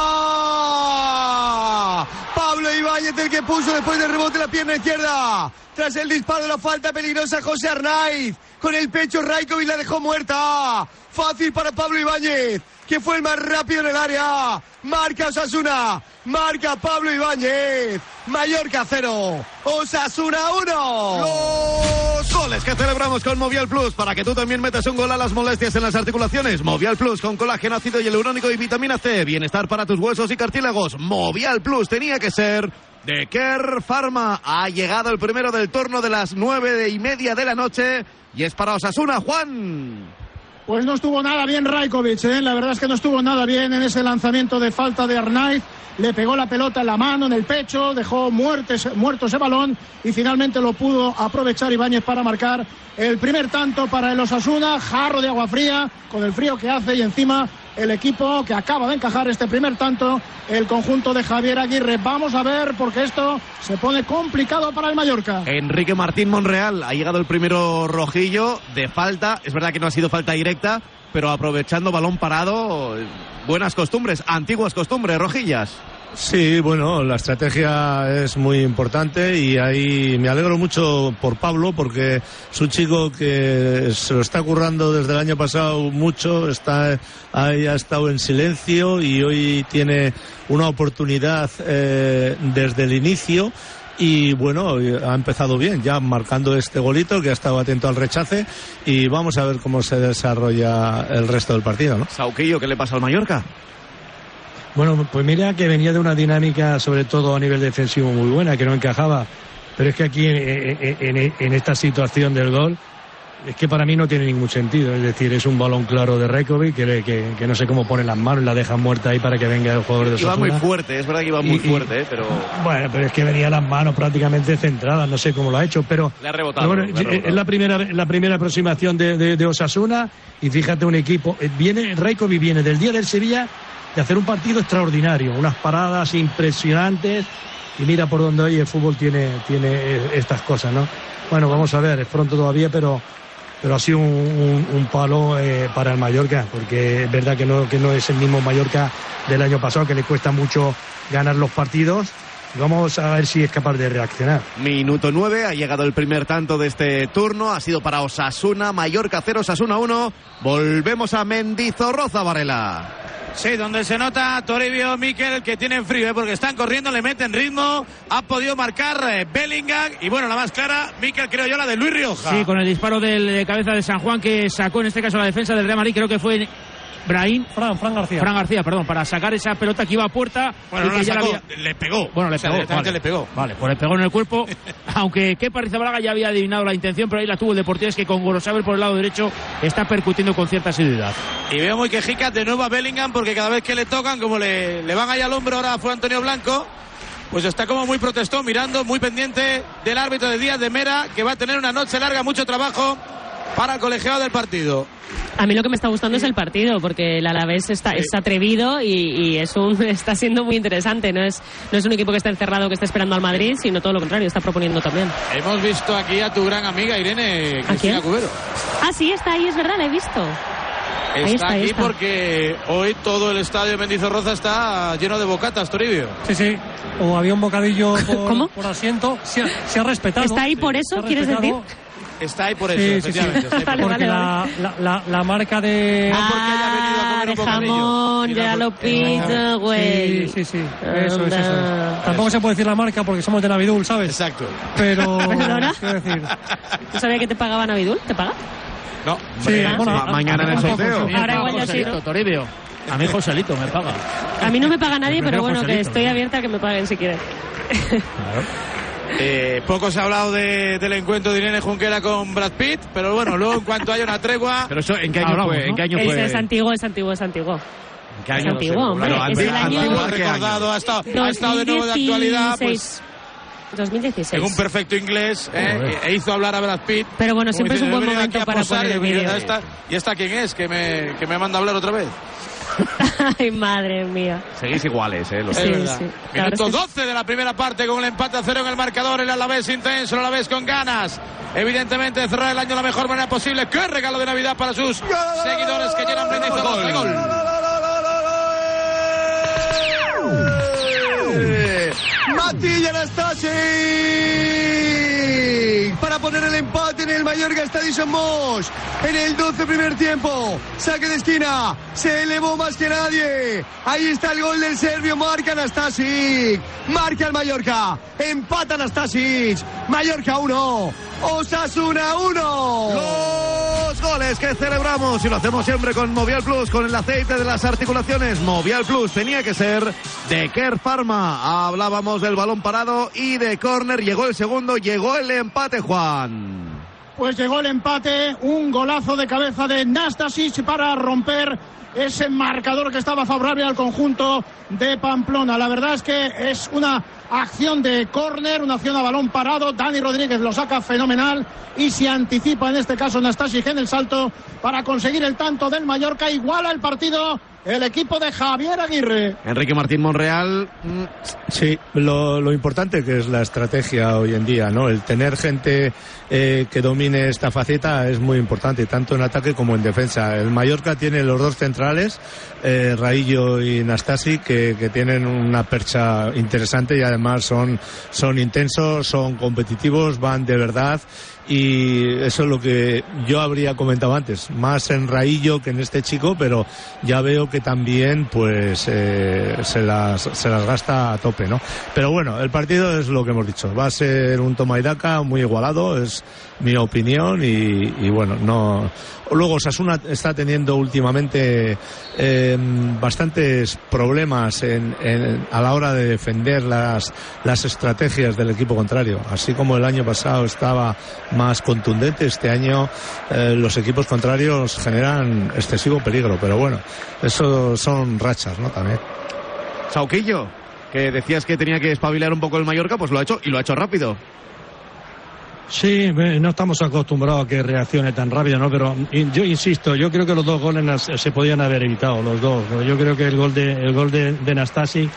Pablo Ibáñez el que puso después del rebote la pierna izquierda. Tras el disparo de la falta peligrosa José Arnaiz. Con el pecho Raikovic la dejó muerta. Fácil para Pablo Ibáñez, que fue el más rápido en el área. Marca Osasuna. Marca Pablo Ibáñez. Mallorca 0. Osasuna 1. Los goles que celebramos con Movial Plus para que tú también metas un gol a las molestias en las articulaciones. Movial Plus con colágeno, ácido hialurónico y vitamina C. Bienestar para tus huesos y cartílagos. Movial Plus tenía que ser de Kerr Pharma. Ha llegado el primero del turno de las nueve y media de la noche y es para Osasuna, Juan. Pues no estuvo nada bien Raikovic, ¿eh? la verdad es que no estuvo nada bien en ese lanzamiento de falta de Arnaiz. Le pegó la pelota en la mano, en el pecho, dejó muertes, muerto ese balón y finalmente lo pudo aprovechar Ibáñez para marcar el primer tanto para el Osasuna. Jarro de agua fría con el frío que hace y encima el equipo que acaba de encajar este primer tanto, el conjunto de Javier Aguirre. Vamos a ver porque esto se pone complicado para el Mallorca. Enrique Martín Monreal ha llegado el primero rojillo de falta. Es verdad que no ha sido falta directa, pero aprovechando balón parado, buenas costumbres, antiguas costumbres, rojillas. Sí, bueno, la estrategia es muy importante y ahí me alegro mucho por Pablo porque es un chico que se lo está currando desde el año pasado mucho, está ahí ha estado en silencio y hoy tiene una oportunidad eh, desde el inicio y bueno, ha empezado bien, ya marcando este golito que ha estado atento al rechace y vamos a ver cómo se desarrolla el resto del partido, ¿no? Sauquillo, ¿qué le pasa al Mallorca? Bueno, pues mira que venía de una dinámica, sobre todo a nivel defensivo, muy buena, que no encajaba. Pero es que aquí, en, en- en esta situación del gol, es que para mí no tiene ningún sentido. Es decir, es un balón claro de Rekovic, que, que, que no sé cómo pone las manos, la deja muerta ahí para que venga el jugador de Iba muy fuerte, es verdad que iba muy Y- fuerte, ¿eh? pero Bueno, pero es que venía las manos prácticamente centradas, no sé cómo lo ha hecho, pero, le ha rebotado. bueno, le ha rebotado. es la primera, la primera aproximación de, de- de Osasuna y fíjate un equipo, eh, viene, Reikovic viene del día del Sevilla de hacer un partido extraordinario, unas paradas impresionantes y mira por dónde hoy el fútbol tiene, tiene estas cosas, ¿no? Bueno, vamos a ver, es pronto todavía, pero pero ha sido un, un- un palo eh, para el Mallorca, porque es verdad que no, que no es el mismo Mallorca del año pasado, que le cuesta mucho ganar los partidos. Vamos a ver si es capaz de reaccionar. Minuto 9, ha llegado el primer tanto de este turno, ha sido para Osasuna, Mallorca 0, Osasuna 1. Volvemos a Mendizorroza, Varela. Sí, donde se nota Toribio Miquel que tienen frío, ¿eh? porque están corriendo, le meten ritmo, ha podido marcar eh, Bellingham y bueno, la más clara, Miquel creo yo, la de Luis Rioja. Sí, con el disparo de cabeza de San Juan que sacó en este caso la defensa del Real Madrid, creo que fue Brahim. Fran, Fran García. Fran García, perdón, para sacar esa pelota que iba a puerta. Bueno, y no que la ya la había- le pegó. Bueno, le O sea, pegó. vale. le pegó. Vale, pues le pegó en el cuerpo. Aunque Kepa Rizabalaga ya había adivinado la intención, pero ahí la tuvo el Deportivo, es que con Gorosabel por el lado derecho está percutiendo con cierta asiduidad. Y veo muy quejica de nuevo a Bellingham porque cada vez que le tocan, como le, le van ahí al hombro, ahora fue Antonio Blanco, pues está como muy protestón, mirando, muy pendiente del árbitro de Díaz de Mera, que va a tener una noche larga, mucho trabajo para el colegiado del partido. A mí lo que me está gustando es el partido, porque el Alavés está, es atrevido y, y es un, está siendo muy interesante. No es, no es un equipo que está encerrado, que está esperando al Madrid, sino todo lo contrario, está proponiendo también. Hemos visto aquí a tu gran amiga Irene Cristina? Cubero. Ah, sí, está ahí, es verdad, la he visto. Está, Ahí está, ahí aquí está. porque hoy todo el estadio de Mendizorroza está lleno de bocatas, Toribio. Sí, sí. O había un bocadillo por, por asiento. Se ha, se ha respetado. ¿Está ahí Sí, por eso, quieres respetado. Está ahí por eso, Sí, sí, sí. efectivamente. está ahí por Porque eso. la, la, la, la marca de... Ah, de jamón, ya lo pido, güey. Sí, sí, sí. Eso es, eso es. Tampoco se puede decir la marca porque somos de Navidul, ¿sabes? Exacto. Pero... ¿Perdona? quiero decir, ¿No sabía que te pagaban Abidul? ¿Te paga? No, Sí, hombre, bueno, ma- a- mañana en el a- sorteo. Ahora igual ya sí, Toribio. A mí Joselito me paga. A mí no me paga nadie, pero bueno, que estoy abierta a que me paguen si quieren. Eh, poco se ha hablado de- del encuentro de Irene Junquera con Brad Pitt, pero bueno, luego en cuanto haya una tregua. Pero eso, ¿en qué año Hablamos, fue? ¿En ¿no? qué año Es, fue? es antiguo, es antiguo, es antiguo. ¿En qué Es año? antiguo, hombre. Es antes- el año Antiguo, recordado, ha estado, ha estado de nuevo de actualidad, pues 2016. en un perfecto inglés, ¿eh? e hizo hablar a Brad Pitt. Pero bueno, siempre es un buen "He venido aquí momento a para posar", poner y el. ¿Y esta, ¿Y esta quién es? Que me, que me manda a hablar otra vez. Ay, madre mía. Seguís iguales, ¿eh? Los Sí, sí. La verdad Minuto es que- 12 de la primera parte con el empate a cero en el marcador. El Alavés intenso, el Alavés con ganas. Evidentemente, de cerrar el año de la mejor manera posible. ¡Qué regalo de Navidad para sus seguidores que llenan brindis a dos de gol! Matilla Para poner el empate en el Mallorca Stadium Mosh en el 12 primer tiempo. Saque de esquina, se elevó más que nadie. Ahí está el gol del serbio, marca Anastasic. Marca el Mallorca, empata Anastasic. Mallorca 1, Osasuna 1. Los goles que celebramos y lo hacemos siempre con Movial Plus, con el aceite de las articulaciones. Movial Plus tenía que ser de Kerr Pharma. Hablábamos del balón parado y de córner. Llegó el segundo, llegó el empate, Juan. Pues llegó el empate, un golazo de cabeza de Nastasic para romper ese marcador que estaba favorable al conjunto de Pamplona. La verdad es que es una acción de córner, una acción a balón parado. Dani Rodríguez lo saca fenomenal y se anticipa en este caso Nastasic en el salto para conseguir el tanto del Mallorca. Iguala el partido el equipo de Javier Aguirre. Enrique Martín Monreal. mm, Sí, lo, lo importante que es la estrategia hoy en día, ¿no? El tener gente eh, que domine esta faceta es muy importante, tanto en ataque como en defensa. El Mallorca tiene los dos centrales, eh, Raillo y Nastasi, que, que tienen una percha interesante y además son, son intensos, son competitivos, van de verdad y eso es lo que yo habría comentado antes, más en Raillo que en este chico, pero ya veo que también pues eh, se, las, se las gasta a tope, ¿no? Pero bueno, el partido es lo que hemos dicho, va a ser un toma y daca muy igualado, es mi opinión y, y bueno, no... Luego Sasuna está teniendo últimamente eh, bastantes problemas en, en- a la hora de defender las, las estrategias del equipo contrario. Así como el año pasado estaba más contundente, este año eh, los equipos contrarios generan excesivo peligro. Pero bueno, eso son rachas, ¿no? También. Sauquillo, que decías que tenía que espabilar un poco el Mallorca, pues lo ha hecho y lo ha hecho rápido. Sí, no estamos acostumbrados a que reaccione tan rápido, ¿no? Pero yo insisto, yo creo que los dos goles se podían haber evitado, los dos. Yo creo que el gol de, el gol de, de Nastasi,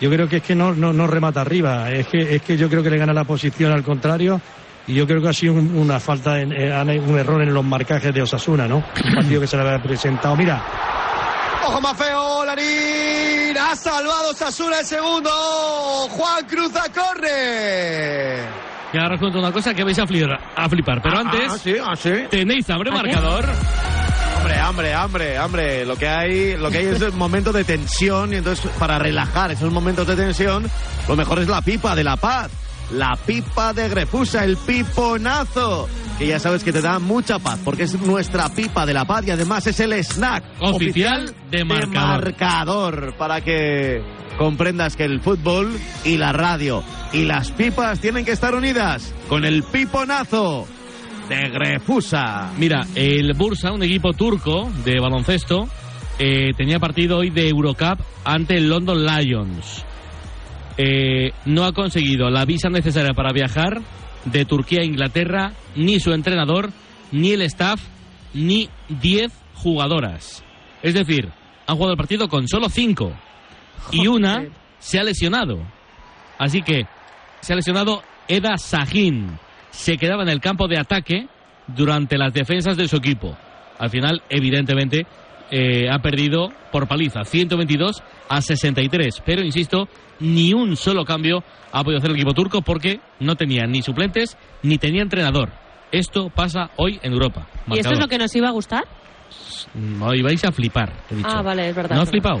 yo creo que es que no, no, no remata arriba, es que, es que yo creo que le gana la posición al contrario. Y yo creo que ha sido un- una falta, en, un error en los marcajes de Osasuna, ¿no? Un partido que se le había presentado. Mira, Ojo más feo, Larín. Ha salvado Sasuna el segundo. Juan Cruz corre. Y ahora os cuento una cosa que vais a flipar, a flipar. pero Ah, antes ah, sí, ah, sí. tenéis hambre ¿Ah, qué? marcador. Hombre, hambre, hambre, hambre. Lo que hay, lo que hay es un momento de tensión y entonces para relajar esos momentos de tensión, lo mejor es la pipa de la paz. La pipa de Grefusa, el piponazo. Que ya sabes que te da mucha paz, porque es nuestra pipa de la paz y además es el snack Oficial de marcador. marcador, para que comprendas que el fútbol y la radio y las pipas tienen que estar unidas con el piponazo de Grefusa. Mira, el Bursa, un equipo turco de baloncesto, eh, tenía partido hoy de Eurocup ante el London Lions. Eh, no ha conseguido la visa necesaria para viajar de Turquía a Inglaterra, ni su entrenador, ni el staff, ni 10 jugadoras. Es decir, han jugado el partido con solo 5. Y una se ha lesionado. Así que se ha lesionado Eda Sahin. Se quedaba en el campo de ataque durante las defensas de su equipo. Al final, evidentemente, eh, ha perdido por paliza 122 a 63. Pero, insisto, ni un solo cambio ha podido hacer el equipo turco porque no tenía ni suplentes ni tenía entrenador. Esto pasa hoy en Europa. ¿Y esto es lo que nos iba a gustar? Mm, Hoy vais a flipar, he dicho. Ah, vale, es verdad. ¿No has flipado?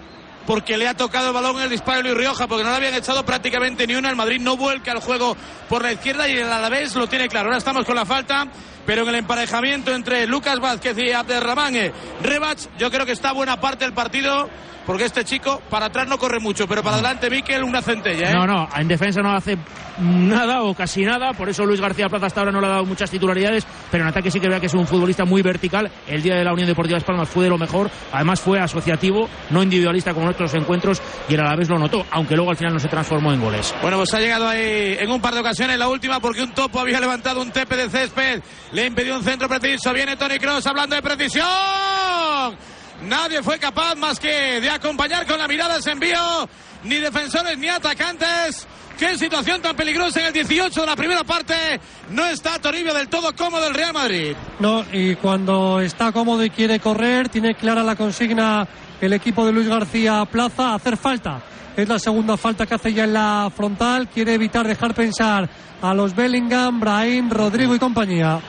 porque le ha tocado el balón en el disparo Luis Rioja, porque no le habían echado prácticamente ni una. El Madrid no vuelca el juego por la izquierda y el Alavés lo tiene claro. Ahora estamos con la falta, pero en el emparejamiento entre Lucas Vázquez y Abderramán Rebach, yo creo que está buena parte del partido, porque este chico para atrás no corre mucho, pero para adelante Miquel una centella. ¿eh? No, no, en defensa no hace nada o casi nada, por eso Luis García Plaza hasta ahora no le ha dado muchas titularidades, pero en ataque sí que vea que es un futbolista muy vertical. El día de la Unión Deportiva Las Palmas fue de lo mejor, además fue asociativo, no individualista como otros encuentros y el Alavés lo notó, aunque luego al final no se transformó en goles. Bueno, pues ha llegado ahí en un par de ocasiones, la última porque un topo había levantado un tepe de césped, le impidió un centro preciso, viene Tony Cross hablando de precisión. Nadie fue capaz más que de acompañar con la mirada ese envío, ni defensores ni atacantes. Qué situación tan peligrosa en el 18 de la primera parte. No está Toribio del todo cómodo el Real Madrid. No, y cuando está cómodo y quiere correr, tiene clara la consigna el equipo de Luis García Plaza, hacer falta. Es la segunda falta que hace ya en la frontal. Quiere evitar dejar pensar a los Bellingham, Brahim, Rodrigo y compañía.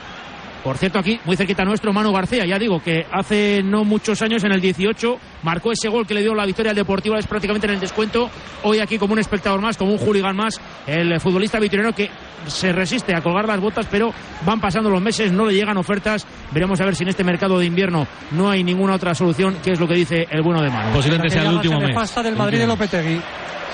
Por cierto, aquí, muy cerquita nuestro, Manu García, ya digo que hace no muchos años, en el 18, marcó ese gol que le dio la victoria al Deportivo, es prácticamente en el descuento. Hoy aquí como un espectador más, como un hooligan más, el futbolista vitoriano que se resiste a colgar las botas, pero van pasando los meses, no le llegan ofertas. Veremos a ver si en este mercado de invierno no hay ninguna otra solución, que es lo que dice el bueno de Manu. Posiblemente sea el último mes. nefasta del Madrid de Lopetegui.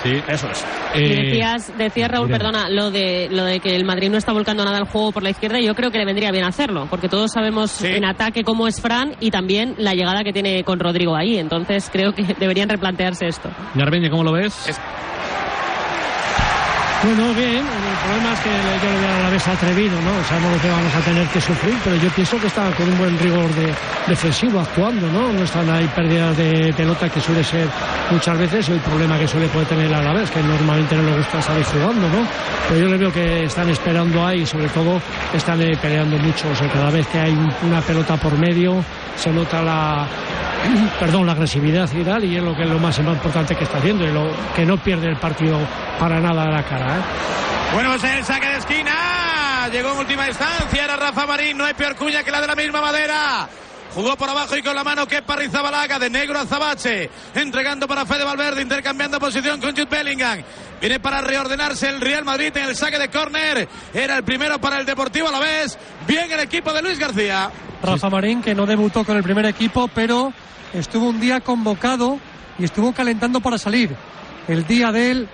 Sí, eso es. Y Eh, decías, decías Raúl, Irene. perdona, lo de lo de que el Madrid no está volcando nada al juego por la izquierda, yo creo que le vendría bien hacerlo, porque todos sabemos en ataque cómo es Fran y también la llegada que tiene con Rodrigo ahí, entonces creo que deberían replantearse esto. Garbeñe, ¿cómo lo ves? Bueno, bien, el problema es que yo le voy a la vez atrevido, ¿no? Sabemos que vamos a tener que sufrir, pero yo pienso que está con un buen rigor de, defensivo actuando, ¿no? No están ahí pérdidas de pelota que suele ser muchas veces el problema que suele poder tener a la vez, que normalmente no le gusta salir jugando, ¿no? Pero yo le veo que están esperando ahí sobre todo están eh, peleando mucho, o sea, cada vez que hay un- una pelota por medio se nota la, perdón, la agresividad y tal, y es lo que es lo más importante que está haciendo, y lo que no pierde el partido para nada de la cara, ¿eh? Bueno, pues el saque de esquina. Llegó en última instancia. Era Rafa Marín. No hay peor cuña que la de la misma madera. Jugó por abajo y con la mano que Parrizabalaga de negro a Zabache. Entregando para Fede Valverde. Intercambiando posición con Jude Bellingham. Viene para reordenarse el Real Madrid en el saque de córner. Era el primero para el Deportivo a la vez. Bien el equipo de Luis García. Rafa Marín, que no debutó con el primer equipo, pero estuvo un día convocado y estuvo calentando para salir. El día del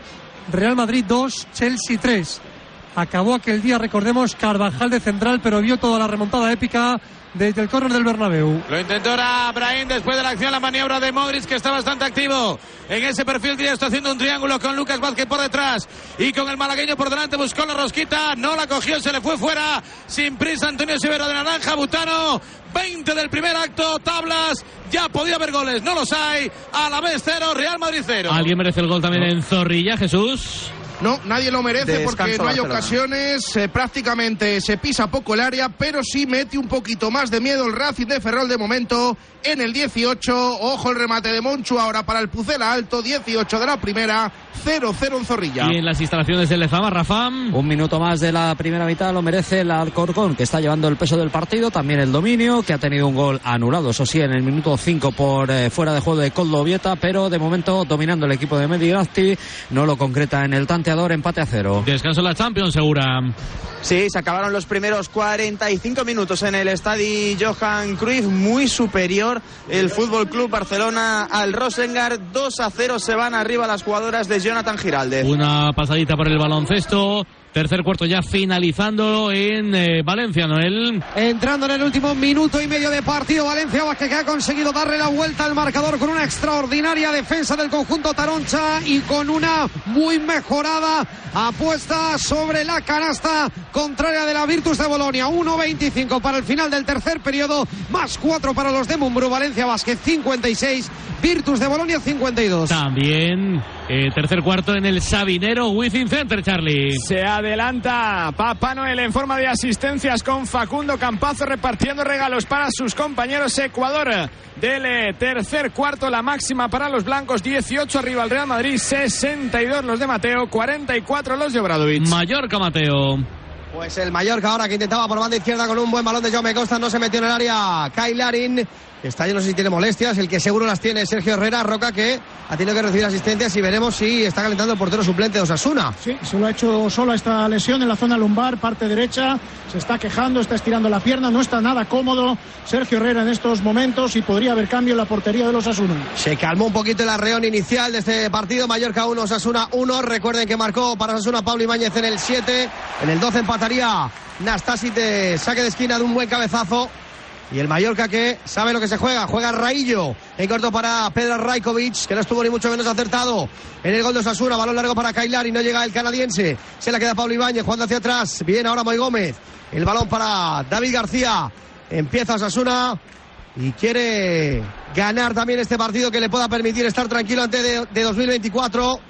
Real Madrid 2, Chelsea 3. Acabó aquel día, recordemos, Carvajal de central, pero vio toda la remontada épica desde el córner del Bernabéu. Lo intentó ahora Brahim después de la acción, la maniobra de Modric que está bastante activo en ese perfil que ya está haciendo un triángulo con Lucas Vázquez por detrás y con el malagueño por delante buscó la rosquita, no la cogió, se le fue fuera, sin prisa Antonio Severo de Naranja, Butano, 20 del primer acto, tablas, ya podía haber goles, no los hay, a la vez cero, Real Madrid cero. ¿Alguien merece el gol también en Zorrilla, Jesús? No, nadie lo merece Descanso porque no hay Barcelona. ocasiones, eh, prácticamente se pisa poco el área, pero sí mete un poquito más de miedo el Racing de Ferrol de momento en el 18. Ojo el remate de Monchu ahora para el Pucela Alto, 18 de la primera, 0-0 en Zorrilla. Y en las instalaciones del Lezama, Rafam. Un minuto más de la primera mitad lo merece el Alcorcón, que está llevando el peso del partido, también el dominio, que ha tenido un gol anulado, eso sí, en el minuto 5 por eh, fuera de juego de Coldo Vieta, pero de momento dominando el equipo de Medigasti, no lo concreta en el tante goleador, empate a cero. Descanso la Champions, segura. Sí, se acabaron los primeros 45 minutos en el estadio Johan Cruyff, muy superior el Fútbol Club Barcelona al Rosengar. 2 a 0 se van arriba las jugadoras de Jonathan. Una pasadita por el baloncesto. Tercer cuarto ya finalizando en eh, Valencia, Noel. Entrando en el último minuto y medio de partido, Valencia Vázquez que ha conseguido darle la vuelta al marcador con una extraordinaria defensa del conjunto Taroncha y con una muy mejorada apuesta sobre la canasta contraria de la Virtus de Bolonia. 1.25 para el final del tercer periodo, más 4 para los de Mumbrú. Valencia Vázquez 56, Virtus de Bolonia 52. También eh, tercer cuarto en el Sabinero Within Center, Charlie. Se adelanta Papá Noel en forma de asistencias con Facundo Campazo repartiendo regalos para sus compañeros Ecuador. Del tercer cuarto, la máxima para los blancos, 18 arriba el Real Madrid, 62 los de Mateo, 44 los de Obradovic. Mallorca, Mateo. Pues el Mallorca ahora que intentaba por banda izquierda con un buen balón de Jaume Costa, no se metió en el área Kyle Larin. Está yo no sé si tiene molestias, el que seguro las tiene es Sergio Herrera, Roca que ha tenido que recibir asistencias y veremos si está calentando el portero suplente de Osasuna. Sí, se lo ha hecho solo esta lesión en la zona lumbar, parte derecha, se está quejando, está estirando la pierna, no está nada cómodo Sergio Herrera en estos momentos y podría haber cambio en la portería de los Osasuna. Se calmó un poquito el arreón inicial de este partido, Mallorca 1, Osasuna 1, recuerden que marcó para Osasuna Pablo Ibáñez en el 7, en el 12 empataría Nastasi de saque de esquina de un buen cabezazo. Y el Mallorca que sabe lo que se juega, juega Raillo en corto para Pedro Rajkovic, que no estuvo ni mucho menos acertado en el gol de Osasuna, balón largo para Kailar y no llega el canadiense, se la queda Pablo Ibáñez jugando hacia atrás, bien ahora Moy Gómez, el balón para David García, empieza Osasuna y quiere ganar también este partido que le pueda permitir estar tranquilo antes de, de 2024.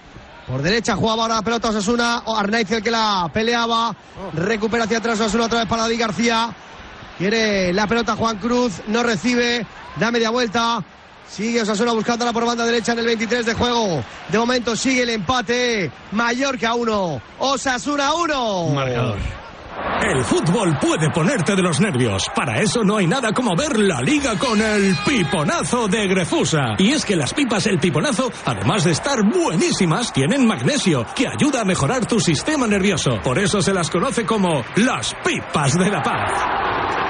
Por derecha jugaba ahora la pelota Osasuna. Arnaiz el que la peleaba. Recupera hacia atrás Osasuna otra vez para David García. Quiere la pelota Juan Cruz. No recibe. Da media vuelta. Sigue Osasuna buscándola por banda derecha en el 23 de juego. De momento sigue el empate. Mallorca 1. Osasuna 1. Marcador. El fútbol puede ponerte de los nervios. Para eso no hay nada como ver la liga con el piponazo de Grefusa. Y es que las pipas El Piponazo, además de estar buenísimas, tienen magnesio, que ayuda a mejorar tu sistema nervioso. Por eso se las conoce como las pipas de la paz.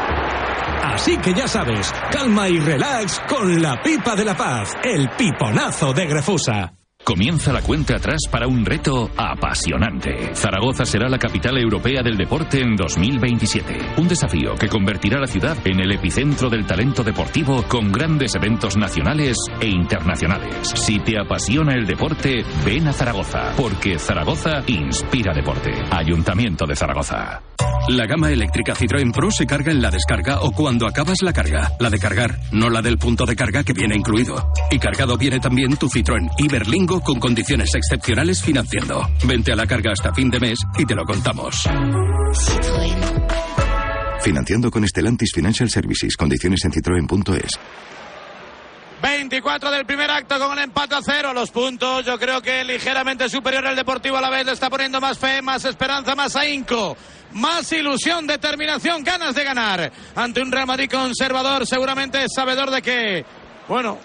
Así que ya sabes, calma y relax con la pipa de la paz, el piponazo de Grefusa. Comienza la cuenta atrás para un reto apasionante. Zaragoza será la capital europea del deporte en 2027. Un desafío que convertirá la ciudad en el epicentro del talento deportivo con grandes eventos nacionales e internacionales. Si te apasiona el deporte, ven a Zaragoza, porque Zaragoza inspira deporte. Ayuntamiento de Zaragoza. La gama eléctrica Citroën Pro se carga en la descarga o cuando acabas la carga. La de cargar, no la del punto de carga que viene incluido. Y cargado viene también tu Citroën Iberlingo con condiciones excepcionales financiando. Vente a la carga hasta fin de mes y te lo contamos. Financiando con Estelantis Financial Services. Condiciones en citroen.es. 24 del primer acto con el empate a cero. Los puntos, yo creo que ligeramente superior al Deportivo a la vez. Le está poniendo más fe, más esperanza, más ahínco. Más ilusión, determinación, ganas de ganar. Ante un Real Madrid conservador, seguramente sabedor de que, bueno,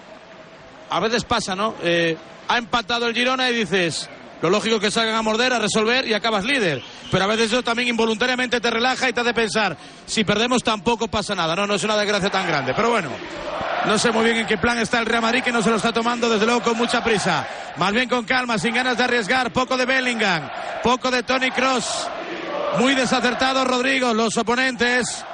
a veces pasa, ¿no? Eh, ha empatado el Girona y dices, lo lógico que salgan a morder, a resolver y acabas líder. Pero a veces eso también involuntariamente te relaja y te hace pensar, si perdemos tampoco pasa nada. No, no es una desgracia tan grande. Pero bueno, no sé muy bien en qué plan está el Real Madrid, que no se lo está tomando desde luego con mucha prisa. Más bien con calma, sin ganas de arriesgar. Poco de Bellingham, poco de Tony Cross. Muy desacertado Rodrigo, los oponentes.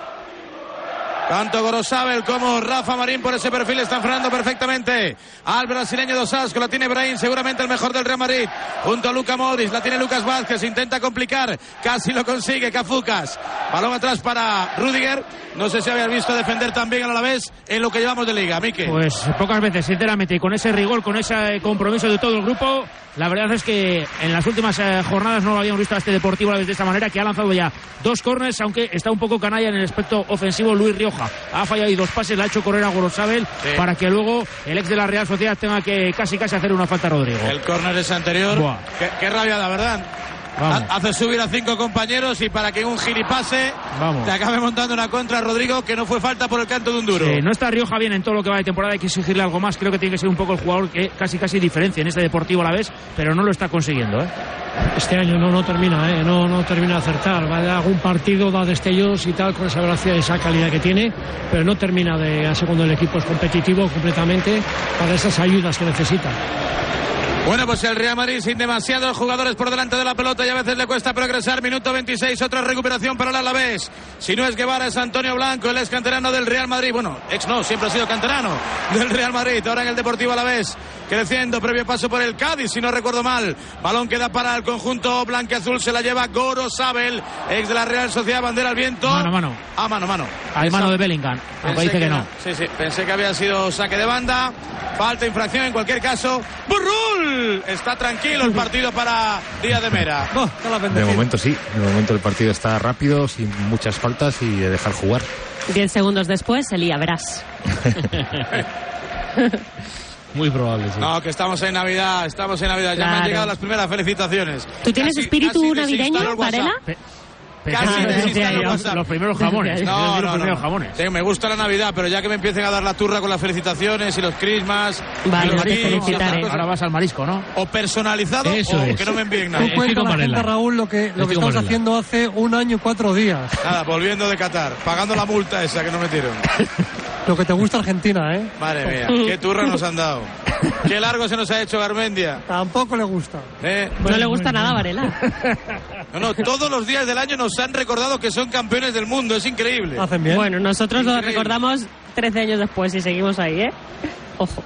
Tanto Gorosabel como Rafa Marín por ese perfil están frenando perfectamente al brasileño Dos Asco. La tiene Brahim, seguramente el mejor del Real Madrid. Junto a Luca Modric, la tiene Lucas Vázquez. Intenta complicar, casi lo consigue. Cafucas. Balón atrás para Rudiger. No sé si habías visto defender también a la vez en lo que llevamos de liga. Mique. Pues pocas veces, sinceramente, y con ese rigor, con ese compromiso de todo el grupo. La verdad es que en las últimas eh, jornadas no lo habíamos visto a este Deportivo de esta manera, que ha lanzado ya dos corners, aunque está un poco canalla en el aspecto ofensivo Luis Rioja. Ha fallado y dos pases, le ha hecho correr a Gorosabel Sí. para que luego el ex de la Real Sociedad tenga que casi casi hacer una falta a Rodrigo. El córner es anterior. Buah. Qué, qué rabia, la verdad. Vamos. Ha- Hace subir a cinco compañeros y para que un giripase Vamos. te acabe montando una contra Rodrigo que no fue falta por el canto de un duro. No está Rioja bien en todo lo que va de temporada, hay que exigirle algo más. Creo que tiene que ser un poco el jugador que casi casi diferencia en este deportivo a la vez, pero no lo está consiguiendo. ¿eh? Este año no, no termina, ¿eh? no, no termina de acertar. Va a algún partido, da destellos y tal, con esa velocidad y esa calidad que tiene, pero no termina de, a segundo el equipo es competitivo completamente para esas ayudas que necesita. Bueno, pues el Real Madrid sin demasiados jugadores por delante de la pelota y a veces le cuesta progresar. Minuto 26, otra recuperación para el Alavés. Si no es Guevara, es Antonio Blanco, el ex canterano del Real Madrid. Bueno, ex no, siempre ha sido canterano del Real Madrid. Ahora en el Deportivo Alavés, creciendo, previo paso por el Cádiz, si no recuerdo mal. Balón queda para el conjunto blanqueazul, se la lleva Goro Sabel, ex de la Real Sociedad, bandera al viento. Mano, mano. Ah, mano, mano. Hay mano de Bellingham, aunque dice que no. Sí, sí, pensé que había sido saque de banda. Falta infracción en cualquier caso. ¡Burrul! Está tranquilo el partido para Díaz de Mera. De momento sí, de momento el partido está rápido, sin muchas faltas y de dejar jugar. Diez segundos después, Elía, verás. Muy probable, sí. No, que estamos en Navidad, estamos en Navidad. Ya me han llegado las primeras felicitaciones. ¿Tú tienes Casi- espíritu casi navideño, Varela? Casi el los- los primeros jamones. No, Los no, primeros no. jamones. Sí, me gusta la Navidad, pero ya que me empiecen a dar la turra con las felicitaciones y los crismas. Vale, y los y Ahora vas al marisco, ¿no? O personalizado Eso o es. que no me envíen nada. Tú cuenta la gente, Raúl, lo que, lo que estamos haciendo hace un año y cuatro días. Nada, volviendo de Qatar, pagando la multa esa que no metieron. Lo que te gusta Argentina, ¿eh? Madre mía, qué turra nos han dado. Qué largo se nos ha hecho Garmendia. Tampoco le gusta. ¿eh? No le gusta nada, Varela. No, no, todos los días del año nos han recordado que son campeones del mundo, es increíble. Hacen bien. Bueno, nosotros lo Increíble. recordamos 13 años después y seguimos ahí, ¿eh? Ojo,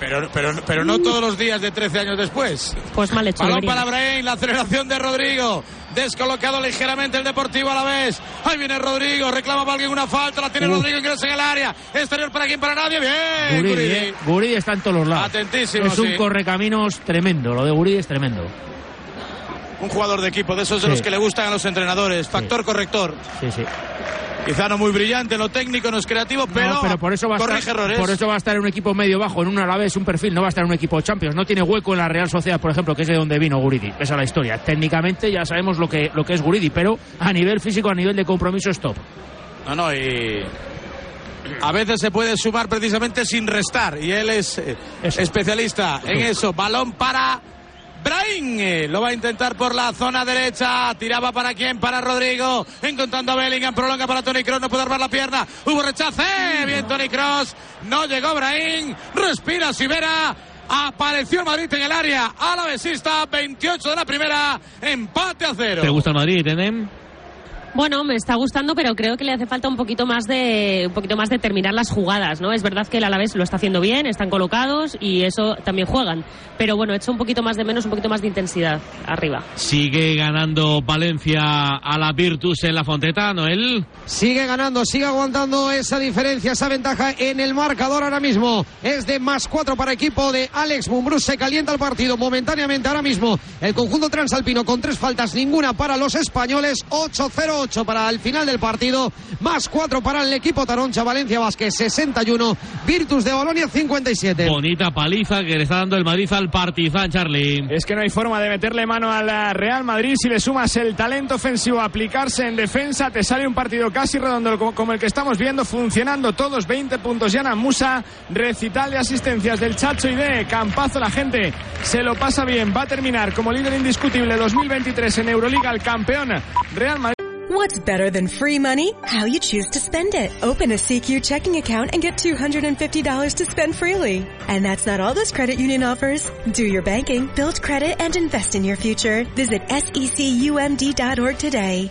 Pero, pero, pero no todos los días de 13 años después. pues mal hecho. Balón para Brain, la aceleración de Rodrigo. Descolocado ligeramente el Deportivo a la vez. Ahí viene Rodrigo, reclama para alguien una falta, la tiene Uf. Rodrigo, ingresa en el área. Exterior para quien, para nadie. Bien, Guridi, Guridi. ¿eh? Guridi está en todos los lados. Atentísimo, Es un sí. correcaminos tremendo. Lo de Guridi es tremendo. Un jugador de equipo, de esos de Sí. los que le gustan a los entrenadores. Factor corrector. Sí, sí. Quizá no muy brillante en lo técnico, no es creativo, pero, no, pero por eso va a corrige estar, errores. por eso va a estar en un equipo medio bajo, en un Alavés, un perfil, no va a estar en un equipo Champions, no tiene hueco en la Real Sociedad, por ejemplo, que es de donde vino Guridi, esa es la historia. Técnicamente ya sabemos lo que, lo que es Guridi, pero a nivel físico, a nivel de compromiso es top. No, no, y a veces se puede sumar precisamente sin restar y él es eh, especialista en eso. Balón para Brain, Eh, lo va a intentar por la zona derecha, tiraba para quién, para Rodrigo, encontrando a Bellingham, prolonga para Tony Cross, no puede armar la pierna, hubo rechace, bien Tony Cross, no llegó Brain, respira Sivera. Apareció el Madrid en el área, a la besista, 28 de la primera, empate a cero. ¿Te gusta el Madrid, Enem? Bueno, me está gustando, pero creo que le hace falta un poquito más de un poquito más de terminar las jugadas, ¿no? Es verdad que el Alavés lo está haciendo bien, están colocados y eso también juegan, pero bueno, echa un poquito más de menos, un poquito más de intensidad arriba. Sigue ganando Valencia a la Virtus en la Fonteta, Noel. Sigue ganando, sigue aguantando esa diferencia, esa ventaja en el marcador ahora mismo. Es de más cuatro para equipo de Alex Mumbrus. Se calienta el partido momentáneamente ahora mismo. El conjunto transalpino con tres faltas, ninguna para los españoles. 8-0-8 para el final del partido. Más cuatro para el equipo Taroncha Valencia Vázquez 61. Virtus de Bolonia 57. Bonita paliza que le está dando el Madrid al Partizan, Charlie. Es que no hay forma de meterle mano al Real Madrid si le sumas el talento ofensivo a aplicarse en defensa. Te sale un partido casi redondo como, como el que estamos viendo, funcionando todos 20 puntos. Yana Musa, recital de asistencias del Chacho y de Campazo. La gente se lo pasa bien. Va a terminar como líder indiscutible 2023 en Euroliga el campeón Real Madrid. What's better than free money? How you choose to spend it. Open a CQ checking account and get $250 to spend freely. And that's not all this credit union offers. Do your banking, build credit, and invest in your future. Visit secumd.org today.